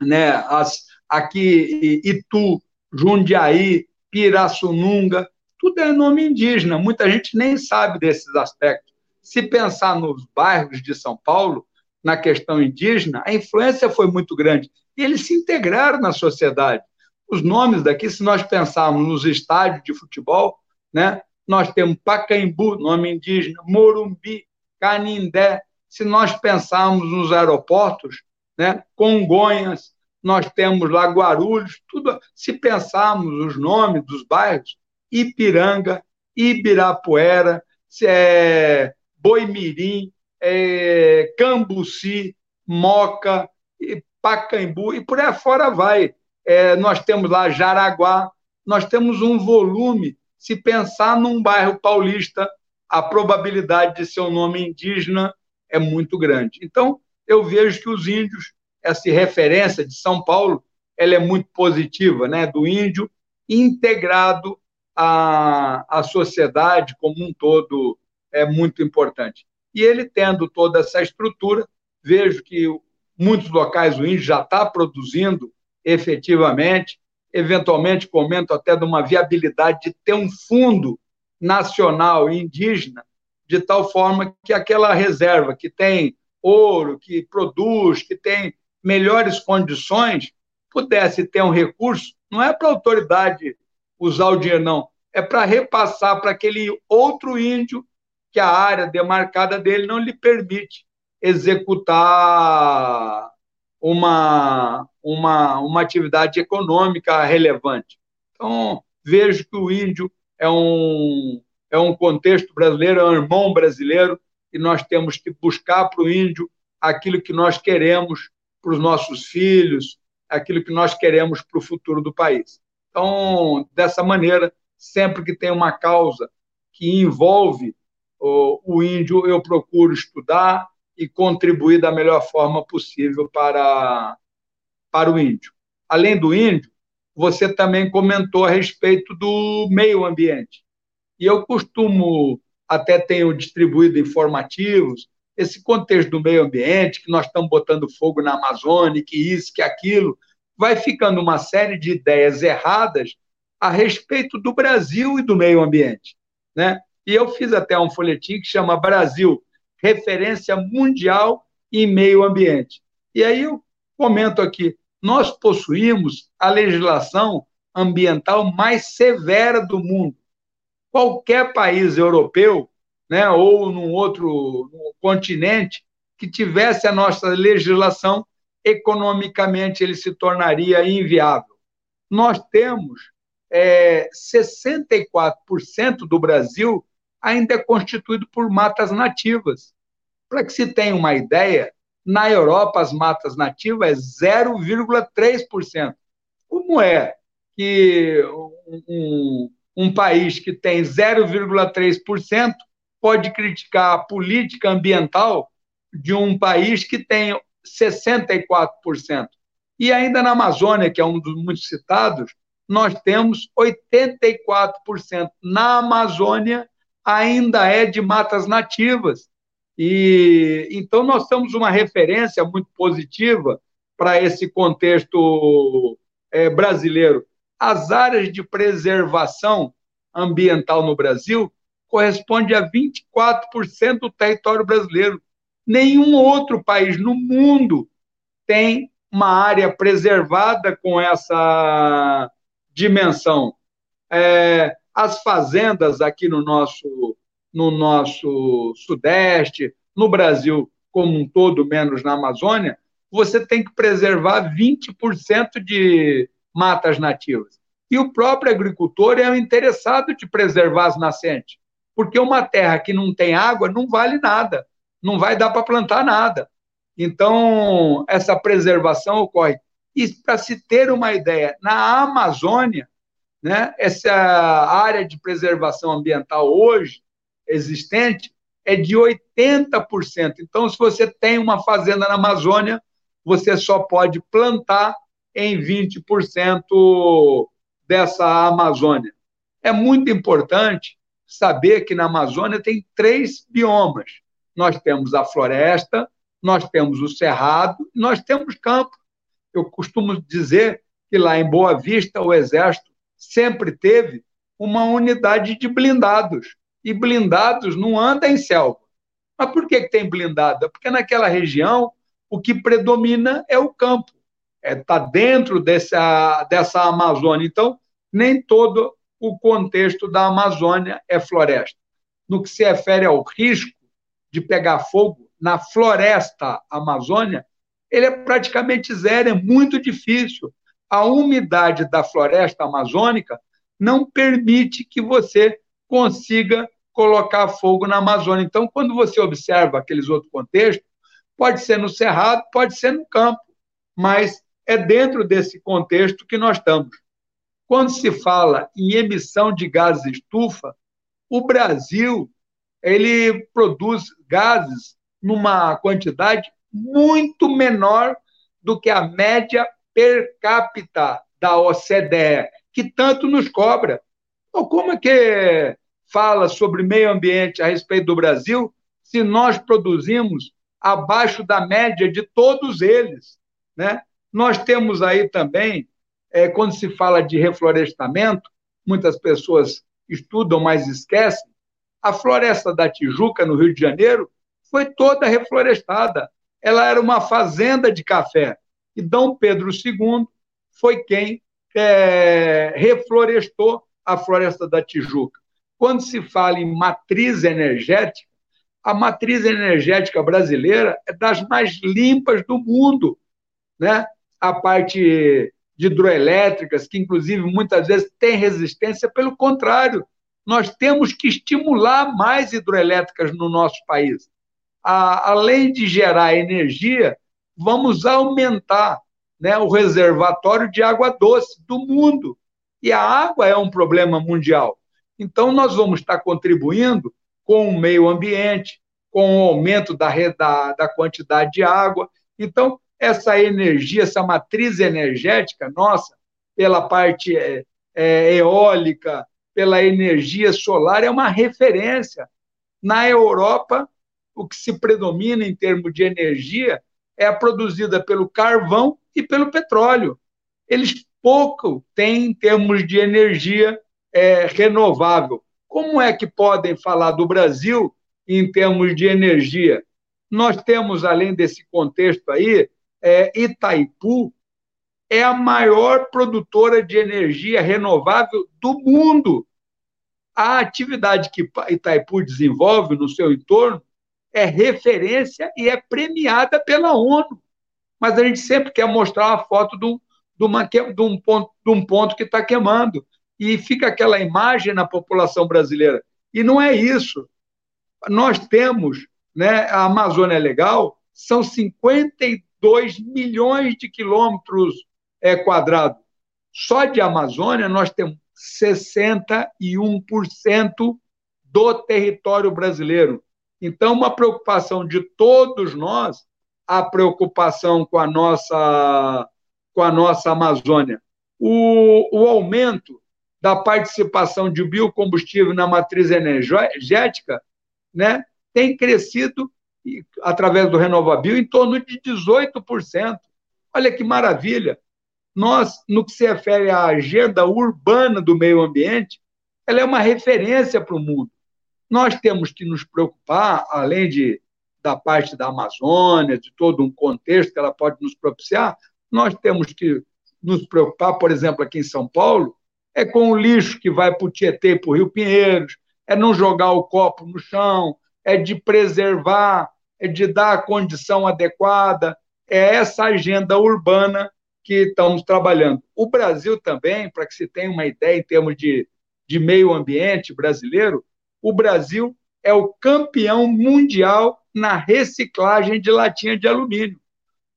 né, as, aqui Itu, Jundiaí, Pirassununga, tudo é nome indígena, muita gente nem sabe desses aspectos. Se pensar nos bairros de São Paulo, na questão indígena, a influência foi muito grande. E eles se integraram na sociedade. Os nomes daqui, se nós pensarmos nos estádios de futebol, né, nós temos Pacaembu, nome indígena, Morumbi, Canindé. Se nós pensarmos nos aeroportos, né, Congonhas, nós temos lá Guarulhos, tudo. Se pensarmos os nomes dos bairros, Ipiranga, Ibirapuera, é, Boimirim, é, Cambuci, Moca, Pacaembu, e por aí fora vai. É, nós temos lá Jaraguá, nós temos um volume. Se pensar num bairro paulista, a probabilidade de ser um nome indígena é muito grande. Então, eu vejo que os índios, essa referência de São Paulo, ela é muito positiva, né? do índio integrado à, à sociedade como um todo, é muito importante. E ele tendo toda essa estrutura, vejo que muitos locais o índio já está produzindo efetivamente, eventualmente comento até de uma viabilidade de ter um fundo nacional indígena, de tal forma que aquela reserva que tem ouro, que produz, que tem melhores condições, pudesse ter um recurso, não é para a autoridade usar o dinheiro, não, é para repassar para aquele outro índio que a área demarcada dele não lhe permite executar uma, uma, uma atividade econômica relevante. Então, vejo que o índio é um, é um contexto brasileiro, é um irmão brasileiro, e nós temos que buscar para o índio aquilo que nós queremos para os nossos filhos, aquilo que nós queremos para o futuro do país. Então, dessa maneira, sempre que tem uma causa que envolve o, o índio, eu procuro estudar e contribuir da melhor forma possível para, para o índio. Além do índio, você também comentou a respeito do meio ambiente. E eu costumo, até tenho distribuído informativos, esse contexto do meio ambiente, que nós estamos botando fogo na Amazônia, que isso, que aquilo, vai ficando uma série de ideias erradas a respeito do Brasil e do meio ambiente. Né? E eu fiz até um folhetim que chama Brasil, referência mundial em meio ambiente. E aí eu comento aqui, nós possuímos a legislação ambiental mais severa do mundo. Qualquer país europeu, né, ou num outro continente que tivesse a nossa legislação, economicamente ele se tornaria inviável. Nós temos é, 64% do Brasil ainda é constituído por matas nativas. Para que se tenha uma ideia, na Europa as matas nativas é 0,3%. Como é que um, um país que tem 0,3% pode criticar a política ambiental de um país que tem 64%? E ainda na Amazônia, que é um dos muito citados, nós temos 84%. Na Amazônia, ainda é de matas nativas. E então nós temos uma referência muito positiva para esse contexto é, brasileiro. As áreas de preservação ambiental no Brasil corresponde a 24% do território brasileiro. Nenhum outro país no mundo tem uma área preservada com essa dimensão. É, as fazendas aqui no nosso, no nosso Sudeste, no Brasil como um todo, menos na Amazônia, você tem que preservar 20% de matas nativas. E o próprio agricultor é interessado de preservar as nascentes, porque uma terra que não tem água não vale nada, não vai dar para plantar nada. Então, essa preservação ocorre. E para se ter uma ideia, na Amazônia, né, essa área de preservação ambiental hoje existente é de 80%. Então, se você tem uma fazenda na Amazônia, você só pode plantar em 20% dessa Amazônia. É muito importante saber que na Amazônia tem três biomas. Nós temos a floresta, nós temos o cerrado, nós temos campo. Eu costumo dizer que lá em Boa Vista o Exército sempre teve uma unidade de blindados. E blindados não anda em selva. Mas por que, tem blindado? Porque naquela região o que predomina é o campo. Está é, tá dentro dessa, dessa Amazônia. Então, nem todo o contexto da Amazônia é floresta. No que se refere ao risco de pegar fogo na floresta amazônia, ele é praticamente zero, é muito difícil. A umidade da floresta amazônica não permite que você consiga colocar fogo na Amazônia. Então, quando você observa aqueles outros contextos, pode ser no cerrado, pode ser no campo, mas é dentro desse contexto que nós estamos. Quando se fala em emissão de gases estufa, o Brasil ele produz gases numa quantidade muito menor do que a média per capita da OCDE, que tanto nos cobra. Então, como é que fala sobre meio ambiente a respeito do Brasil se nós produzimos abaixo da média de todos eles? Né? Nós temos aí também é, quando se fala de reflorestamento, muitas pessoas estudam, mas esquecem. A floresta da Tijuca, no Rio de Janeiro, foi toda reflorestada. Ela era uma fazenda de café. E Dom Pedro II foi quem é, reflorestou a floresta da Tijuca. Quando se fala em matriz energética, a matriz energética brasileira é das mais limpas do mundo. Né? A parte de hidroelétricas, que inclusive muitas vezes têm resistência, pelo contrário, nós temos que estimular mais hidroelétricas no nosso país. A, além de gerar energia, vamos aumentar né, o reservatório de água doce do mundo. E a água é um problema mundial. Então, nós vamos estar contribuindo com o meio ambiente, com o aumento da, da, da quantidade de água. Então, essa energia, essa matriz energética nossa, pela parte é, é, eólica, pela energia solar, é uma referência. Na Europa, o que se predomina em termos de energia é a produzida pelo carvão e pelo petróleo. Eles pouco têm em termos de energia é, renovável. Como é que podem falar do Brasil em termos de energia? Nós temos, além desse contexto aí, é, Itaipu é a maior produtora de energia renovável do mundo. A atividade que Itaipu desenvolve no seu entorno é referência e é premiada pela ONU. Mas a gente sempre quer mostrar uma foto uma, de um, ponto, de um ponto que está queimando. E fica aquela imagem na população brasileira. E não é isso. Nós temos, né, a Amazônia Legal, são 52 2 milhões de quilômetros é, quadrados. Só de Amazônia nós temos 61% do território brasileiro. Então, uma preocupação de todos nós, a preocupação com a nossa, com a nossa Amazônia. O, o aumento da participação de biocombustível na matriz energética né, tem crescido através do Renovabil, em torno de 18%. Olha que maravilha! Nós, no que se refere à agenda urbana do meio ambiente, ela é uma referência para o mundo. Nós temos que nos preocupar, além de, da parte da Amazônia, de todo um contexto que ela pode nos propiciar, nós temos que nos preocupar, por exemplo, aqui em São Paulo, é com o lixo que vai para o Tietê e para o Rio Pinheiros, é não jogar o copo no chão, é de preservar, é de dar a condição adequada, é essa agenda urbana que estamos trabalhando. O Brasil também, para que se tenha uma ideia em termos de, de meio ambiente brasileiro, o Brasil é o campeão mundial na reciclagem de latinha de alumínio.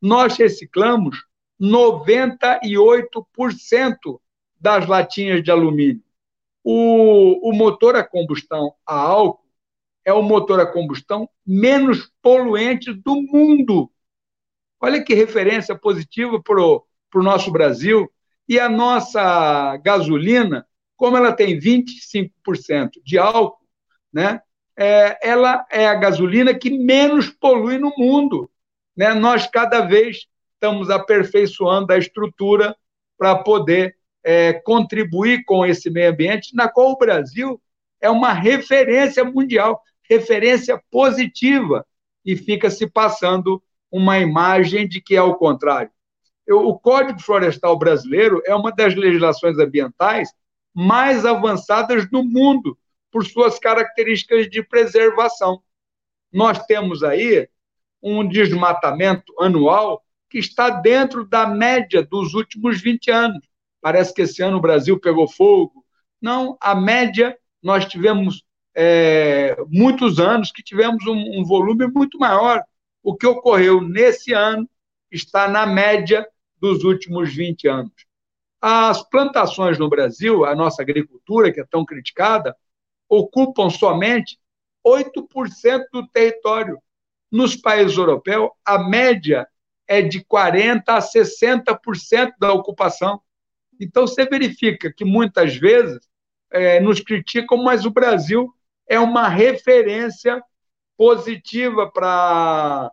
Nós reciclamos 98% das latinhas de alumínio. O, o motor a combustão a álcool é o motor a combustão menos poluente do mundo. Olha que referência positiva para o nosso Brasil. E a nossa gasolina, como ela tem 25% de álcool, né, é, ela é a gasolina que menos polui no mundo. Né? Nós, cada vez, estamos aperfeiçoando a estrutura para poder é, contribuir com esse meio ambiente, na qual o Brasil é uma referência mundial, referência positiva, e fica se passando uma imagem de que é o contrário. Eu, o Código Florestal Brasileiro é uma das legislações ambientais mais avançadas do mundo, por suas características de preservação. Nós temos aí um desmatamento anual que está dentro da média dos últimos 20 anos parece que esse ano o Brasil pegou fogo. Não, a média, nós tivemos é, muitos anos que tivemos um, um volume muito maior. O que ocorreu nesse ano está na média dos últimos 20 anos. As plantações no Brasil, a nossa agricultura, que é tão criticada, ocupam somente 8% do território. Nos países europeus, a média é de 40% a 60% da ocupação. Então, você verifica que muitas vezes é, nos criticam, mas o Brasil é uma referência positiva para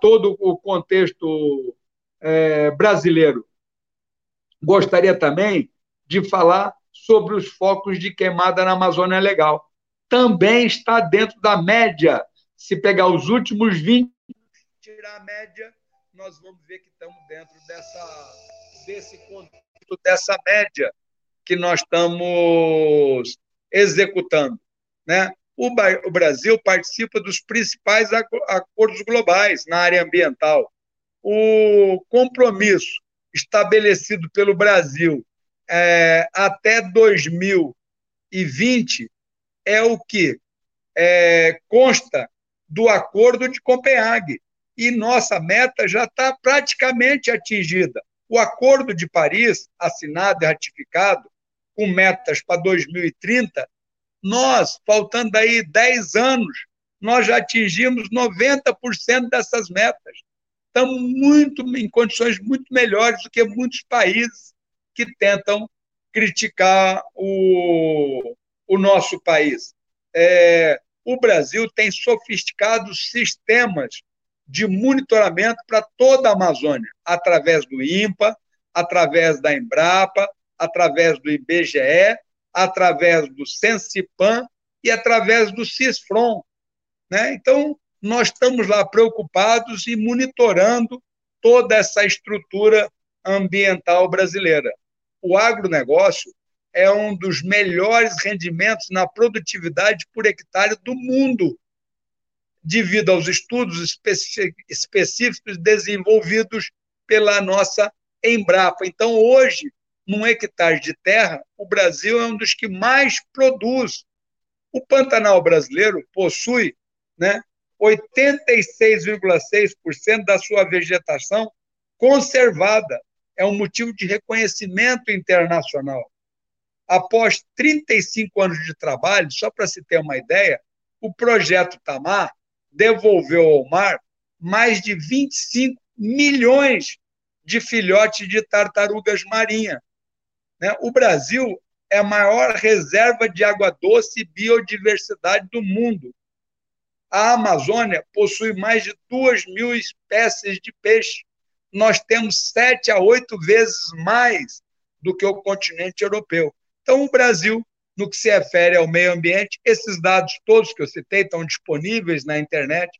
todo o contexto é, brasileiro. Gostaria também de falar sobre os focos de queimada na Amazônia Legal. Também está dentro da média. Se pegar os últimos 20, tirar a média, nós vamos ver que estamos dentro dessa, desse contexto dessa média que nós estamos executando. Né? O, o Brasil participa dos principais acordos globais na área ambiental. O compromisso estabelecido pelo Brasil é, até 2020 é o que é, consta do Acordo de Copenhague. E nossa meta já está praticamente atingida. O Acordo de Paris, assinado e ratificado, com metas para 2030, nós, faltando aí 10 anos, nós já atingimos 90% dessas metas. Estamos muito em condições muito melhores do que muitos países que tentam criticar o, o nosso país. É, o Brasil tem sofisticados sistemas de monitoramento para toda a Amazônia, através do INPA, através da Embrapa, através do IBGE, através do Sensipan e através do CISFRON. Né? Então, nós estamos lá preocupados e monitorando toda essa estrutura ambiental brasileira. O agronegócio é um dos melhores rendimentos na produtividade por hectare do mundo devido aos estudos específicos desenvolvidos pela nossa Embrapa. Então, hoje, num hectare de terra, o Brasil é um dos que mais produz. O Pantanal brasileiro possui né, 86,6% da sua vegetação conservada. É um motivo de reconhecimento internacional. Após 35 anos de trabalho, só para se ter uma ideia, o projeto Tamar devolveu ao mar mais de 25 milhões de filhotes de tartarugas marinhas. Né? O Brasil é a maior reserva de água doce e biodiversidade do mundo. A Amazônia possui mais de 2 mil espécies de peixe. Nós temos sete a oito vezes mais do que o continente europeu. Então, o Brasil no que se refere ao meio ambiente. Esses dados todos que eu citei estão disponíveis na internet.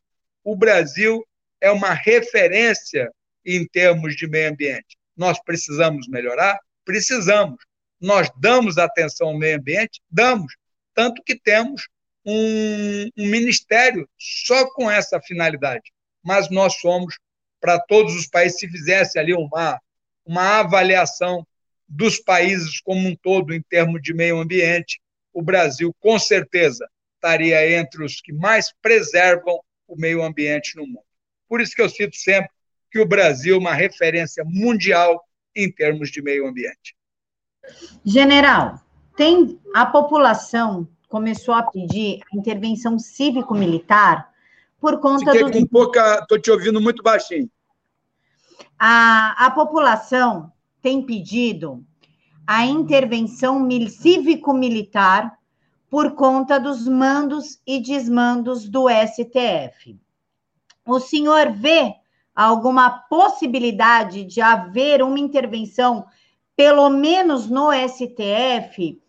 o Brasil é uma referência em termos de meio ambiente. Nós precisamos melhorar? Precisamos. Nós damos atenção ao meio ambiente? Damos. Tanto que temos um, um ministério só com essa finalidade. Mas nós somos, para todos os países, se fizesse ali uma, uma avaliação dos países como um todo em termos de meio ambiente, o Brasil, com certeza, estaria entre os que mais preservam o meio ambiente no mundo. Por isso que eu cito sempre que o Brasil é uma referência mundial em termos de meio ambiente. General, tem a população começou a pedir a intervenção cívico-militar por conta Fiquei do. com pouca. Estou te ouvindo muito baixinho. A, a população tem pedido a intervenção cívico-militar por conta dos mandos e desmandos do STF. O senhor vê alguma possibilidade de haver uma intervenção, pelo menos no STF?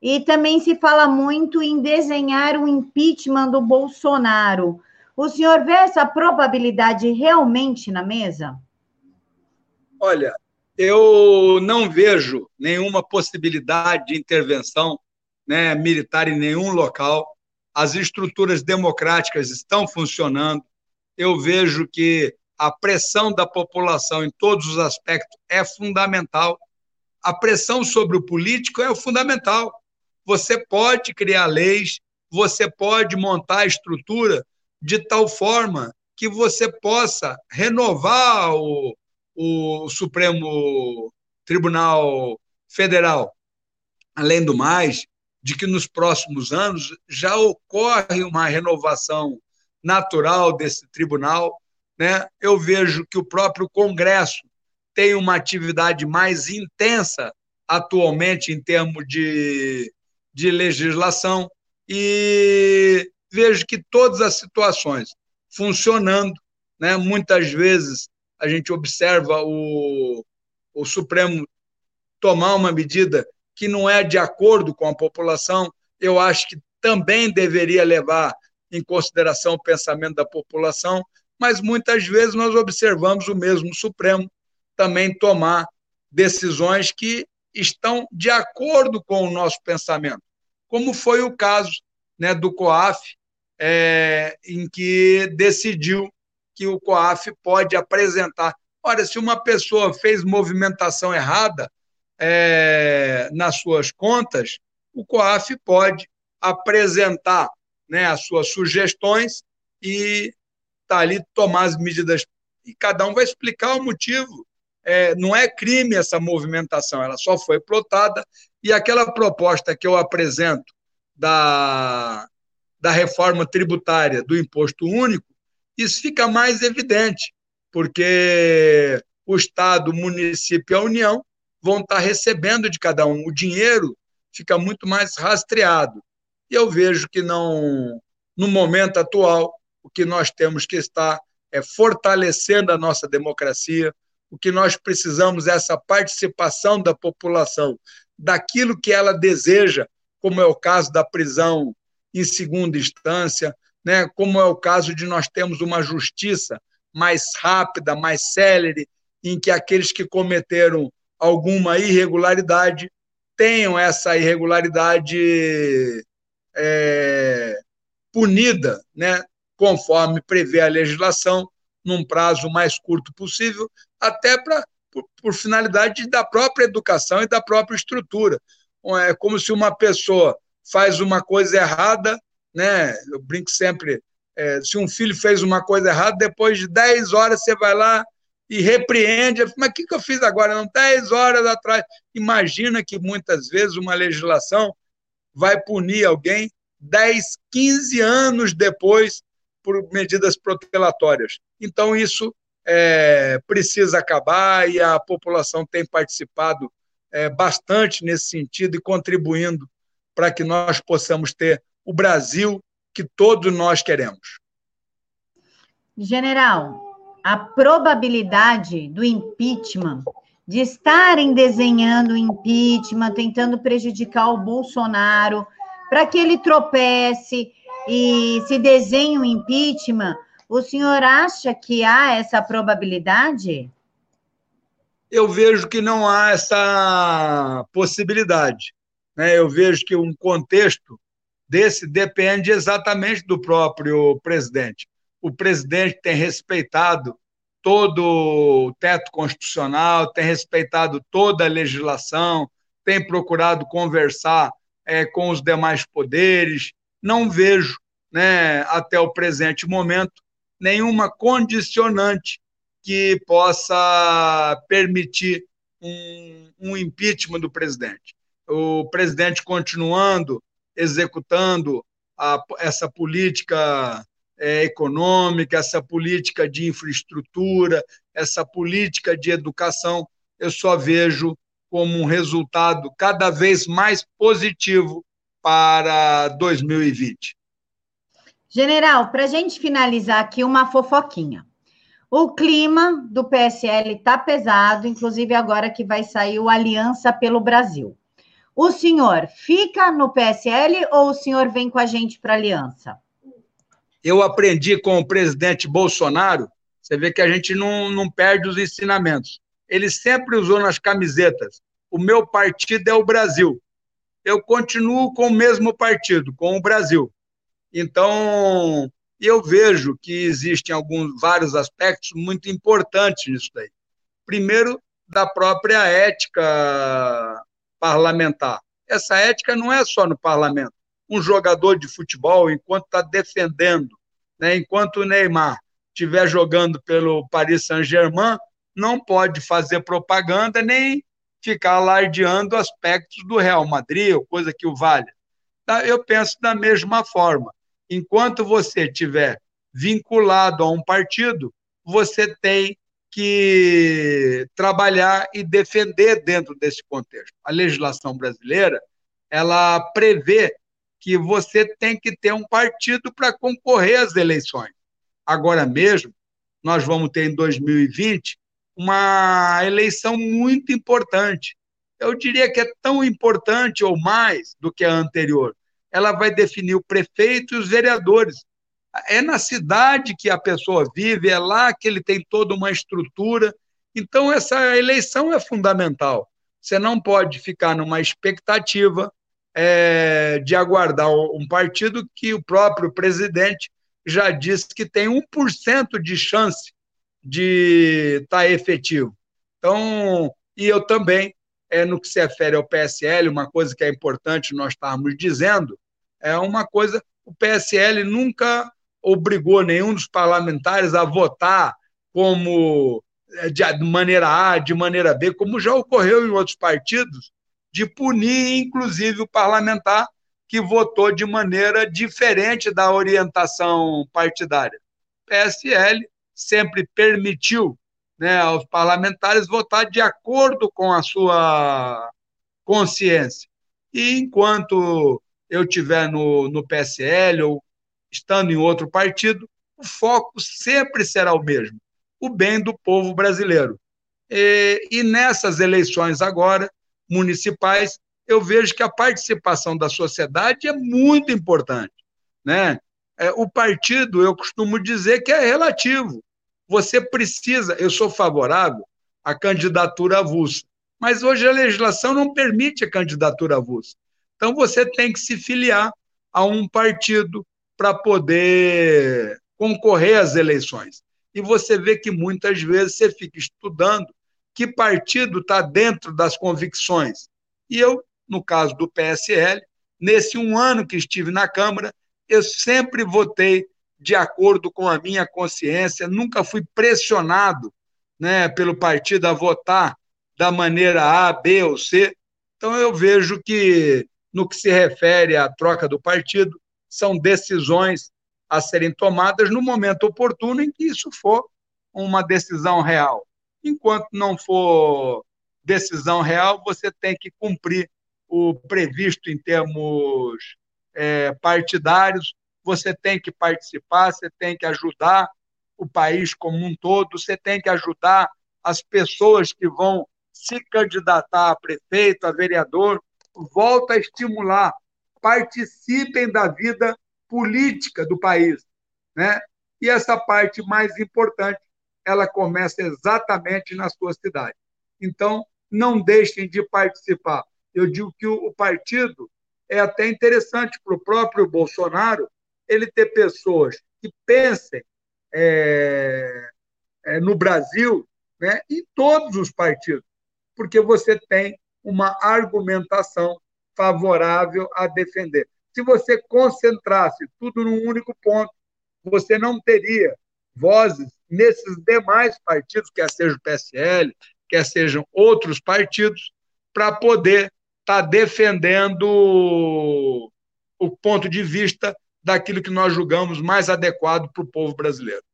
E também se fala muito em desenhar o impeachment do Bolsonaro. O senhor vê essa probabilidade realmente na mesa? Olha, eu não vejo nenhuma possibilidade de intervenção né, militar em nenhum local. As estruturas democráticas estão funcionando. Eu vejo que a pressão da população em todos os aspectos é fundamental. A pressão sobre o político é fundamental. Você pode criar leis, você pode montar a estrutura de tal forma que você possa renovar o, o Supremo Tribunal Federal. Além do mais, de que nos próximos anos já ocorre uma renovação natural desse tribunal. Né? Eu vejo que o próprio Congresso tem uma atividade mais intensa atualmente em termos de, de legislação e vejo que todas as situações funcionando, né? muitas vezes a gente observa o, o Supremo tomar uma medida que não é de acordo com a população, eu acho que também deveria levar em consideração o pensamento da população, mas muitas vezes nós observamos o mesmo Supremo também tomar decisões que estão de acordo com o nosso pensamento, como foi o caso né, do COAF, é, em que decidiu que o COAF pode apresentar. Ora, se uma pessoa fez movimentação errada, é, nas suas contas, o COAF pode apresentar né, as suas sugestões e tá ali tomar as medidas. E cada um vai explicar o motivo. É, não é crime essa movimentação, ela só foi plotada. E aquela proposta que eu apresento da, da reforma tributária do imposto único, isso fica mais evidente, porque o Estado, o município e a União vão estar recebendo de cada um. O dinheiro fica muito mais rastreado. E eu vejo que não, no momento atual, o que nós temos que estar é fortalecendo a nossa democracia. O que nós precisamos é essa participação da população daquilo que ela deseja, como é o caso da prisão em segunda instância, né? como é o caso de nós termos uma justiça mais rápida, mais célere, em que aqueles que cometeram alguma irregularidade, tenham essa irregularidade é, punida, né, conforme prevê a legislação, num prazo mais curto possível, até pra, por, por finalidade da própria educação e da própria estrutura. É como se uma pessoa faz uma coisa errada, né? Eu brinco sempre, é, se um filho fez uma coisa errada, depois de 10 horas você vai lá e repreende. Mas o que, que eu fiz agora? Não, 10 horas atrás. Imagina que muitas vezes uma legislação vai punir alguém 10, 15 anos depois por medidas protelatórias. Então, isso é, precisa acabar e a população tem participado é, bastante nesse sentido e contribuindo para que nós possamos ter o Brasil que todos nós queremos. General, a probabilidade do impeachment, de estarem desenhando o impeachment, tentando prejudicar o Bolsonaro, para que ele tropece e se desenhe o impeachment, O senhor acha que há essa probabilidade? Eu vejo que não há essa possibilidade. Né? Eu vejo que um contexto desse depende exatamente do próprio presidente. O presidente tem respeitado todo o teto constitucional, tem respeitado toda a legislação, tem procurado conversar é, com os demais poderes. Não vejo, né, até o presente momento, nenhuma condicionante que possa permitir um, um impeachment do presidente. O presidente continuando executando a, essa política é, econômica, essa política de infraestrutura, essa política de educação, eu só vejo como um resultado cada vez mais positivo para 2020. General, para a gente finalizar aqui, uma fofoquinha. O clima do PSL está pesado, inclusive agora que vai sair o Aliança pelo Brasil. O senhor fica no PSL ou o senhor vem com a gente para a aliança? Eu aprendi com o presidente Bolsonaro, você vê que a gente não, não perde os ensinamentos. Ele sempre usou nas camisetas: o meu partido é o Brasil. Eu continuo com o mesmo partido, com o Brasil. Então, eu vejo que existem alguns vários aspectos muito importantes nisso daí. Primeiro, da própria ética parlamentar. Essa ética não é só no parlamento. Um jogador de futebol, enquanto está defendendo, né, enquanto o Neymar estiver jogando pelo Paris Saint-Germain, não pode fazer propaganda nem ficar alardeando aspectos do Real Madrid, ou coisa que o valha. Tá? Eu penso da mesma forma. Enquanto você estiver vinculado a um partido, você tem que trabalhar e defender dentro desse contexto. A legislação brasileira, ela prevê que você tem que ter um partido para concorrer às eleições. Agora mesmo, nós vamos ter em 2020 uma eleição muito importante. Eu diria que é tão importante ou mais do que a anterior. Ela vai definir o prefeito e os vereadores é na cidade que a pessoa vive, é lá que ele tem toda uma estrutura. Então, essa eleição é fundamental. Você não pode ficar numa expectativa é, de aguardar um partido que o próprio presidente já disse que tem 1% de chance de estar tá efetivo. Então, e eu também, é, no que se refere ao PSL, uma coisa que é importante nós estarmos dizendo, é uma coisa, o PSL nunca obrigou nenhum dos parlamentares a votar como eh, de maneira A, de maneira B, como já ocorreu em outros partidos, de punir, inclusive, o parlamentar que votou de maneira diferente da orientação partidária. O PSL sempre permitiu né, aos parlamentares votar de acordo com a sua consciência. E enquanto eu estiver no, no PSL ou estando em outro partido, o foco sempre será o mesmo: o bem do povo brasileiro. E, e nessas eleições agora, municipais, eu vejo que a participação da sociedade é muito importante. Né? É, o partido, eu costumo dizer que é relativo. Você precisa, eu sou favorável à candidatura avulsa, mas hoje a legislação não permite a candidatura avulsa. Então você tem que se filiar a um partido, para poder concorrer às eleições. E você vê que muitas vezes você fica estudando que partido está dentro das convicções. E eu, no caso do PSL, nesse um ano que estive na Câmara, eu sempre votei de acordo com a minha consciência, nunca fui pressionado né, pelo partido a votar da maneira A, B ou C. Então, eu vejo que, no que se refere à troca do partido, são decisões a serem tomadas no momento oportuno em que isso for uma decisão real. Enquanto não for decisão real, você tem que cumprir o previsto em termos é, partidários, você tem que participar, você tem que ajudar o país como um todo, você tem que ajudar as pessoas que vão se candidatar a prefeito, a vereador, volta a estimular participem da vida política do país, né? E essa parte mais importante, ela começa exatamente na sua cidade. Então, não deixem de participar. Eu digo que o partido é até interessante para o próprio Bolsonaro ele ter pessoas que pensem é, é, no Brasil, né, em todos os partidos, porque você tem uma argumentação favorável a defender. Se você concentrasse tudo num único ponto, você não teria vozes nesses demais partidos, quer seja o PSL, quer sejam outros partidos, para poder estar tá defendendo o ponto de vista daquilo que nós julgamos mais adequado para o povo brasileiro.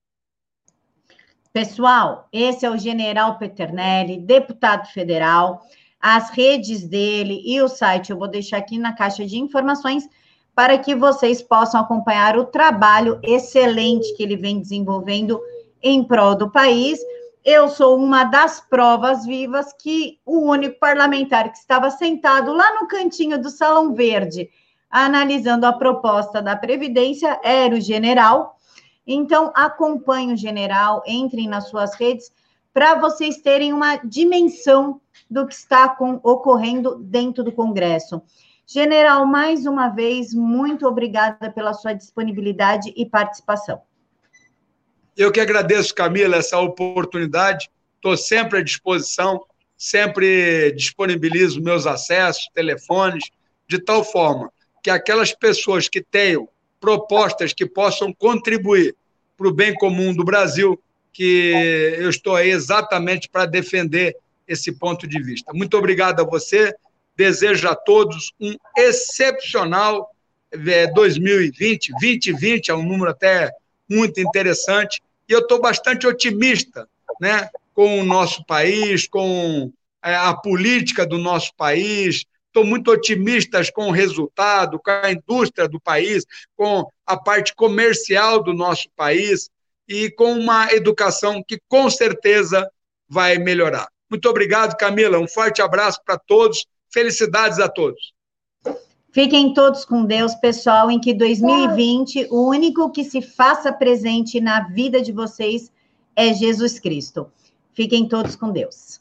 Pessoal, esse é o General Peternelli, deputado federal. As redes dele e o site eu vou deixar aqui na caixa de informações para que vocês possam acompanhar o trabalho excelente que ele vem desenvolvendo em prol do país. Eu sou uma das provas vivas que o único parlamentar que estava sentado lá no cantinho do Salão Verde, analisando a proposta da Previdência, era o general. Então, acompanhe o general, entrem nas suas redes, para vocês terem uma dimensão do que está com, ocorrendo dentro do Congresso. General, mais uma vez, muito obrigada pela sua disponibilidade e participação. Eu que agradeço, Camila, essa oportunidade. Estou sempre à disposição, sempre disponibilizo meus acessos, telefones, de tal forma que aquelas pessoas que tenham propostas que possam contribuir para o bem comum do Brasil, que eu estou aí exatamente para defender esse ponto de vista. Muito obrigado a você. Desejo a todos um excepcional 2020. 2020 é um número até muito interessante. E eu estou bastante otimista né, com o nosso país, com é, a política do nosso país, estou muito otimista com o resultado, com a indústria do país, com a parte comercial do nosso país e com uma educação que com certeza vai melhorar. Muito obrigado, Camila. Um forte abraço para todos. Felicidades a todos. Fiquem todos com Deus, pessoal, em que 2020 o único que se faça presente na vida de vocês é Jesus Cristo. Fiquem todos com Deus.